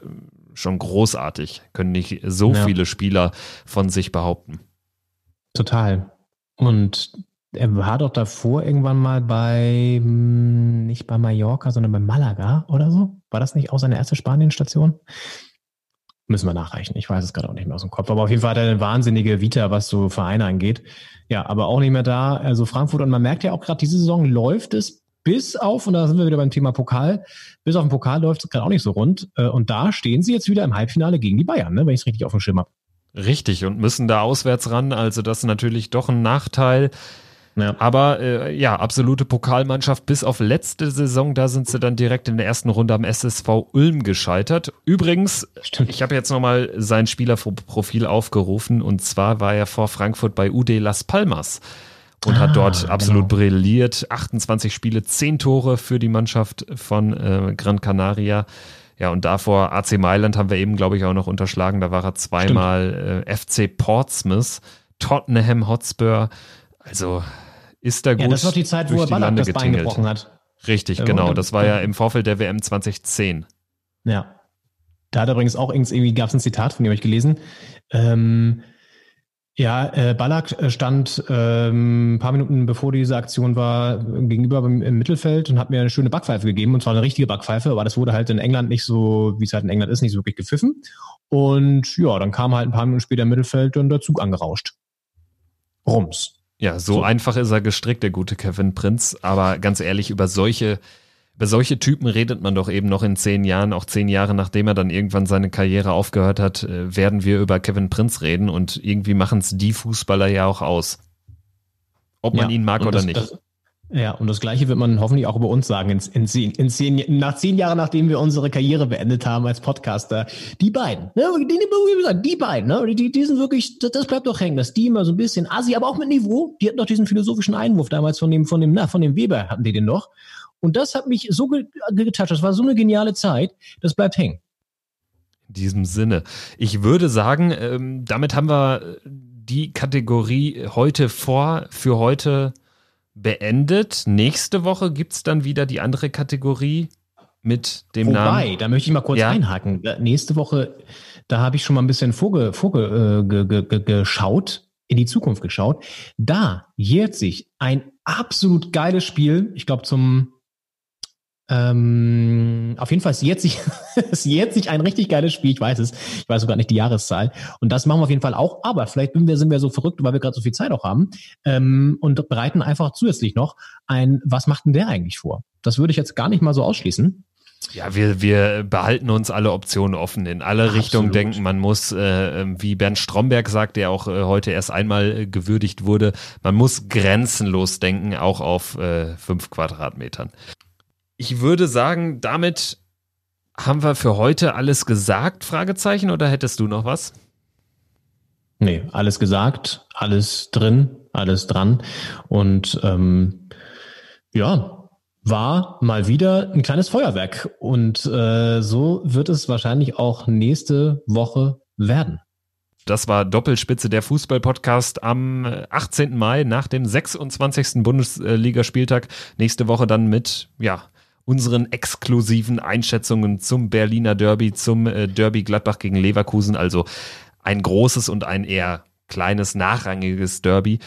schon großartig. Können nicht so Ja. viele Spieler von sich behaupten. Total. Und er war doch davor irgendwann mal bei, hm, nicht bei Mallorca, sondern bei Malaga oder so. War das nicht auch seine erste Spanienstation? Müssen wir nachreichen. Ich weiß es gerade auch nicht mehr aus dem Kopf. Aber auf jeden Fall hat er eine wahnsinnige Vita, was so Vereine angeht. Ja, aber auch nicht mehr da. Also Frankfurt. Und man merkt ja auch gerade, diese Saison läuft es bis auf, und da sind wir wieder beim Thema Pokal, bis auf den Pokal läuft es gerade auch nicht so rund. Äh, Und da stehen sie jetzt wieder im Halbfinale gegen die Bayern, ne, wenn ich es richtig auf dem Schirm habe. Richtig, und müssen da auswärts ran. Also das ist natürlich doch ein Nachteil. Ja. Aber äh, ja, absolute Pokalmannschaft bis auf letzte Saison, da sind sie dann direkt in der ersten Runde am SSV Ulm gescheitert. Übrigens, ich habe jetzt nochmal sein Spielerprofil aufgerufen und zwar war er vor Frankfurt bei UD Las Palmas und hat Ah, dort absolut genau. brilliert. 28 Spiele, 10 Tore für die Mannschaft von äh, Gran Canaria. Ja, und davor AC Mailand haben wir eben, glaube ich, auch noch unterschlagen. Da war er zweimal äh, FC Portsmouth, Tottenham Hotspur. Also ist da gut. Ja, das ist noch die Zeit, wo er Ballack Lande das Bein getingelt. gebrochen hat. Richtig, Ja, genau. Das war ja im Vorfeld der WM 2010. Ja. Da hat übrigens auch irgend- irgendwie, gab es ein Zitat von habe ich gelesen. Ähm, ja, äh, Ballack äh, stand ähm, ein paar Minuten bevor diese Aktion war gegenüber im, im Mittelfeld und hat mir eine schöne Backpfeife gegeben und zwar eine richtige Backpfeife, aber das wurde halt in England nicht so, wie es halt in England ist, nicht so wirklich gepfiffen. Und ja, dann kam halt ein paar Minuten später im Mittelfeld dann der Zug angerauscht. Rums. Ja, so, so, einfach ist er gestrickt, der gute Kevin Prinz. Aber ganz ehrlich, über solche, über solche Typen redet man doch eben noch in zehn Jahren, auch zehn Jahre nachdem er dann irgendwann seine Karriere aufgehört hat, äh, werden wir über Kevin Prinz reden und irgendwie machen es die Fußballer ja auch aus. Ob man ja, ihn mag oder das, nicht. Das, ja, und das Gleiche wird man hoffentlich auch über uns sagen, in, in, zehn, in zehn, nach zehn Jahren, nachdem wir unsere Karriere beendet haben als Podcaster. Die beiden, ne, die, die beiden, ne, die, die sind wirklich, das, das bleibt doch hängen, dass die immer so ein bisschen assi, aber auch mit Niveau, die hatten doch diesen philosophischen Einwurf damals von dem, von dem, na, von dem Weber hatten die den noch. Und das hat mich so getoucht, das war so eine geniale Zeit, das bleibt hängen. In diesem Sinne. Ich würde sagen, ähm, damit haben wir die Kategorie heute vor, für heute beendet. Nächste Woche gibt es dann wieder die andere Kategorie mit dem Wobei, Namen. Wobei, da möchte ich mal kurz ja. einhaken. Nächste Woche, da habe ich schon mal ein bisschen vorge, vorge, äh, ge, ge, ge, geschaut, in die Zukunft geschaut. Da jährt sich ein absolut geiles Spiel, ich glaube zum ähm, auf jeden Fall, es jährt, sich, [laughs] jährt sich ein richtig geiles Spiel. Ich weiß es. Ich weiß sogar nicht die Jahreszahl. Und das machen wir auf jeden Fall auch. Aber vielleicht sind wir, sind wir so verrückt, weil wir gerade so viel Zeit auch haben. Ähm, und bereiten einfach zusätzlich noch ein, was macht denn der eigentlich vor? Das würde ich jetzt gar nicht mal so ausschließen. Ja, wir, wir behalten uns alle Optionen offen, in alle Absolut. Richtungen denken. Man muss, äh, wie Bernd Stromberg sagt, der auch äh, heute erst einmal äh, gewürdigt wurde, man muss grenzenlos denken, auch auf äh, fünf Quadratmetern. Ich würde sagen, damit haben wir für heute alles gesagt, Fragezeichen, oder hättest du noch was? Nee, alles gesagt, alles drin, alles dran. Und ähm, ja, war mal wieder ein kleines Feuerwerk. Und äh, so wird es wahrscheinlich auch nächste Woche werden. Das war Doppelspitze der Fußball-Podcast am 18. Mai nach dem 26. Bundesligaspieltag. Nächste Woche dann mit, ja, unseren exklusiven Einschätzungen zum Berliner Derby, zum äh, Derby Gladbach gegen Leverkusen. Also ein großes und ein eher kleines, nachrangiges Derby.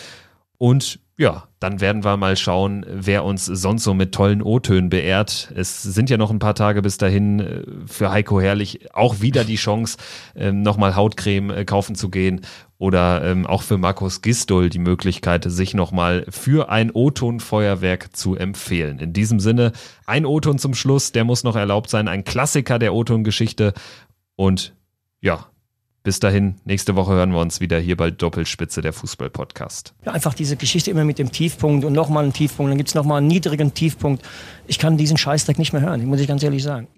Und ja, dann werden wir mal schauen, wer uns sonst so mit tollen O-Tönen beehrt. Es sind ja noch ein paar Tage bis dahin äh, für Heiko Herrlich auch wieder die Chance, ähm, nochmal Hautcreme äh, kaufen zu gehen oder ähm, auch für Markus Gistol die Möglichkeit, sich nochmal für ein O-Ton-Feuerwerk zu empfehlen. In diesem Sinne, ein O-Ton zum Schluss, der muss noch erlaubt sein, ein Klassiker der O-Ton-Geschichte und ja, bis dahin, nächste Woche hören wir uns wieder hier bei Doppelspitze, der Fußball-Podcast. Ja, einfach diese Geschichte immer mit dem Tiefpunkt und nochmal einen Tiefpunkt, dann gibt es nochmal einen niedrigen Tiefpunkt. Ich kann diesen Scheißdreck nicht mehr hören, muss ich ganz ehrlich sagen.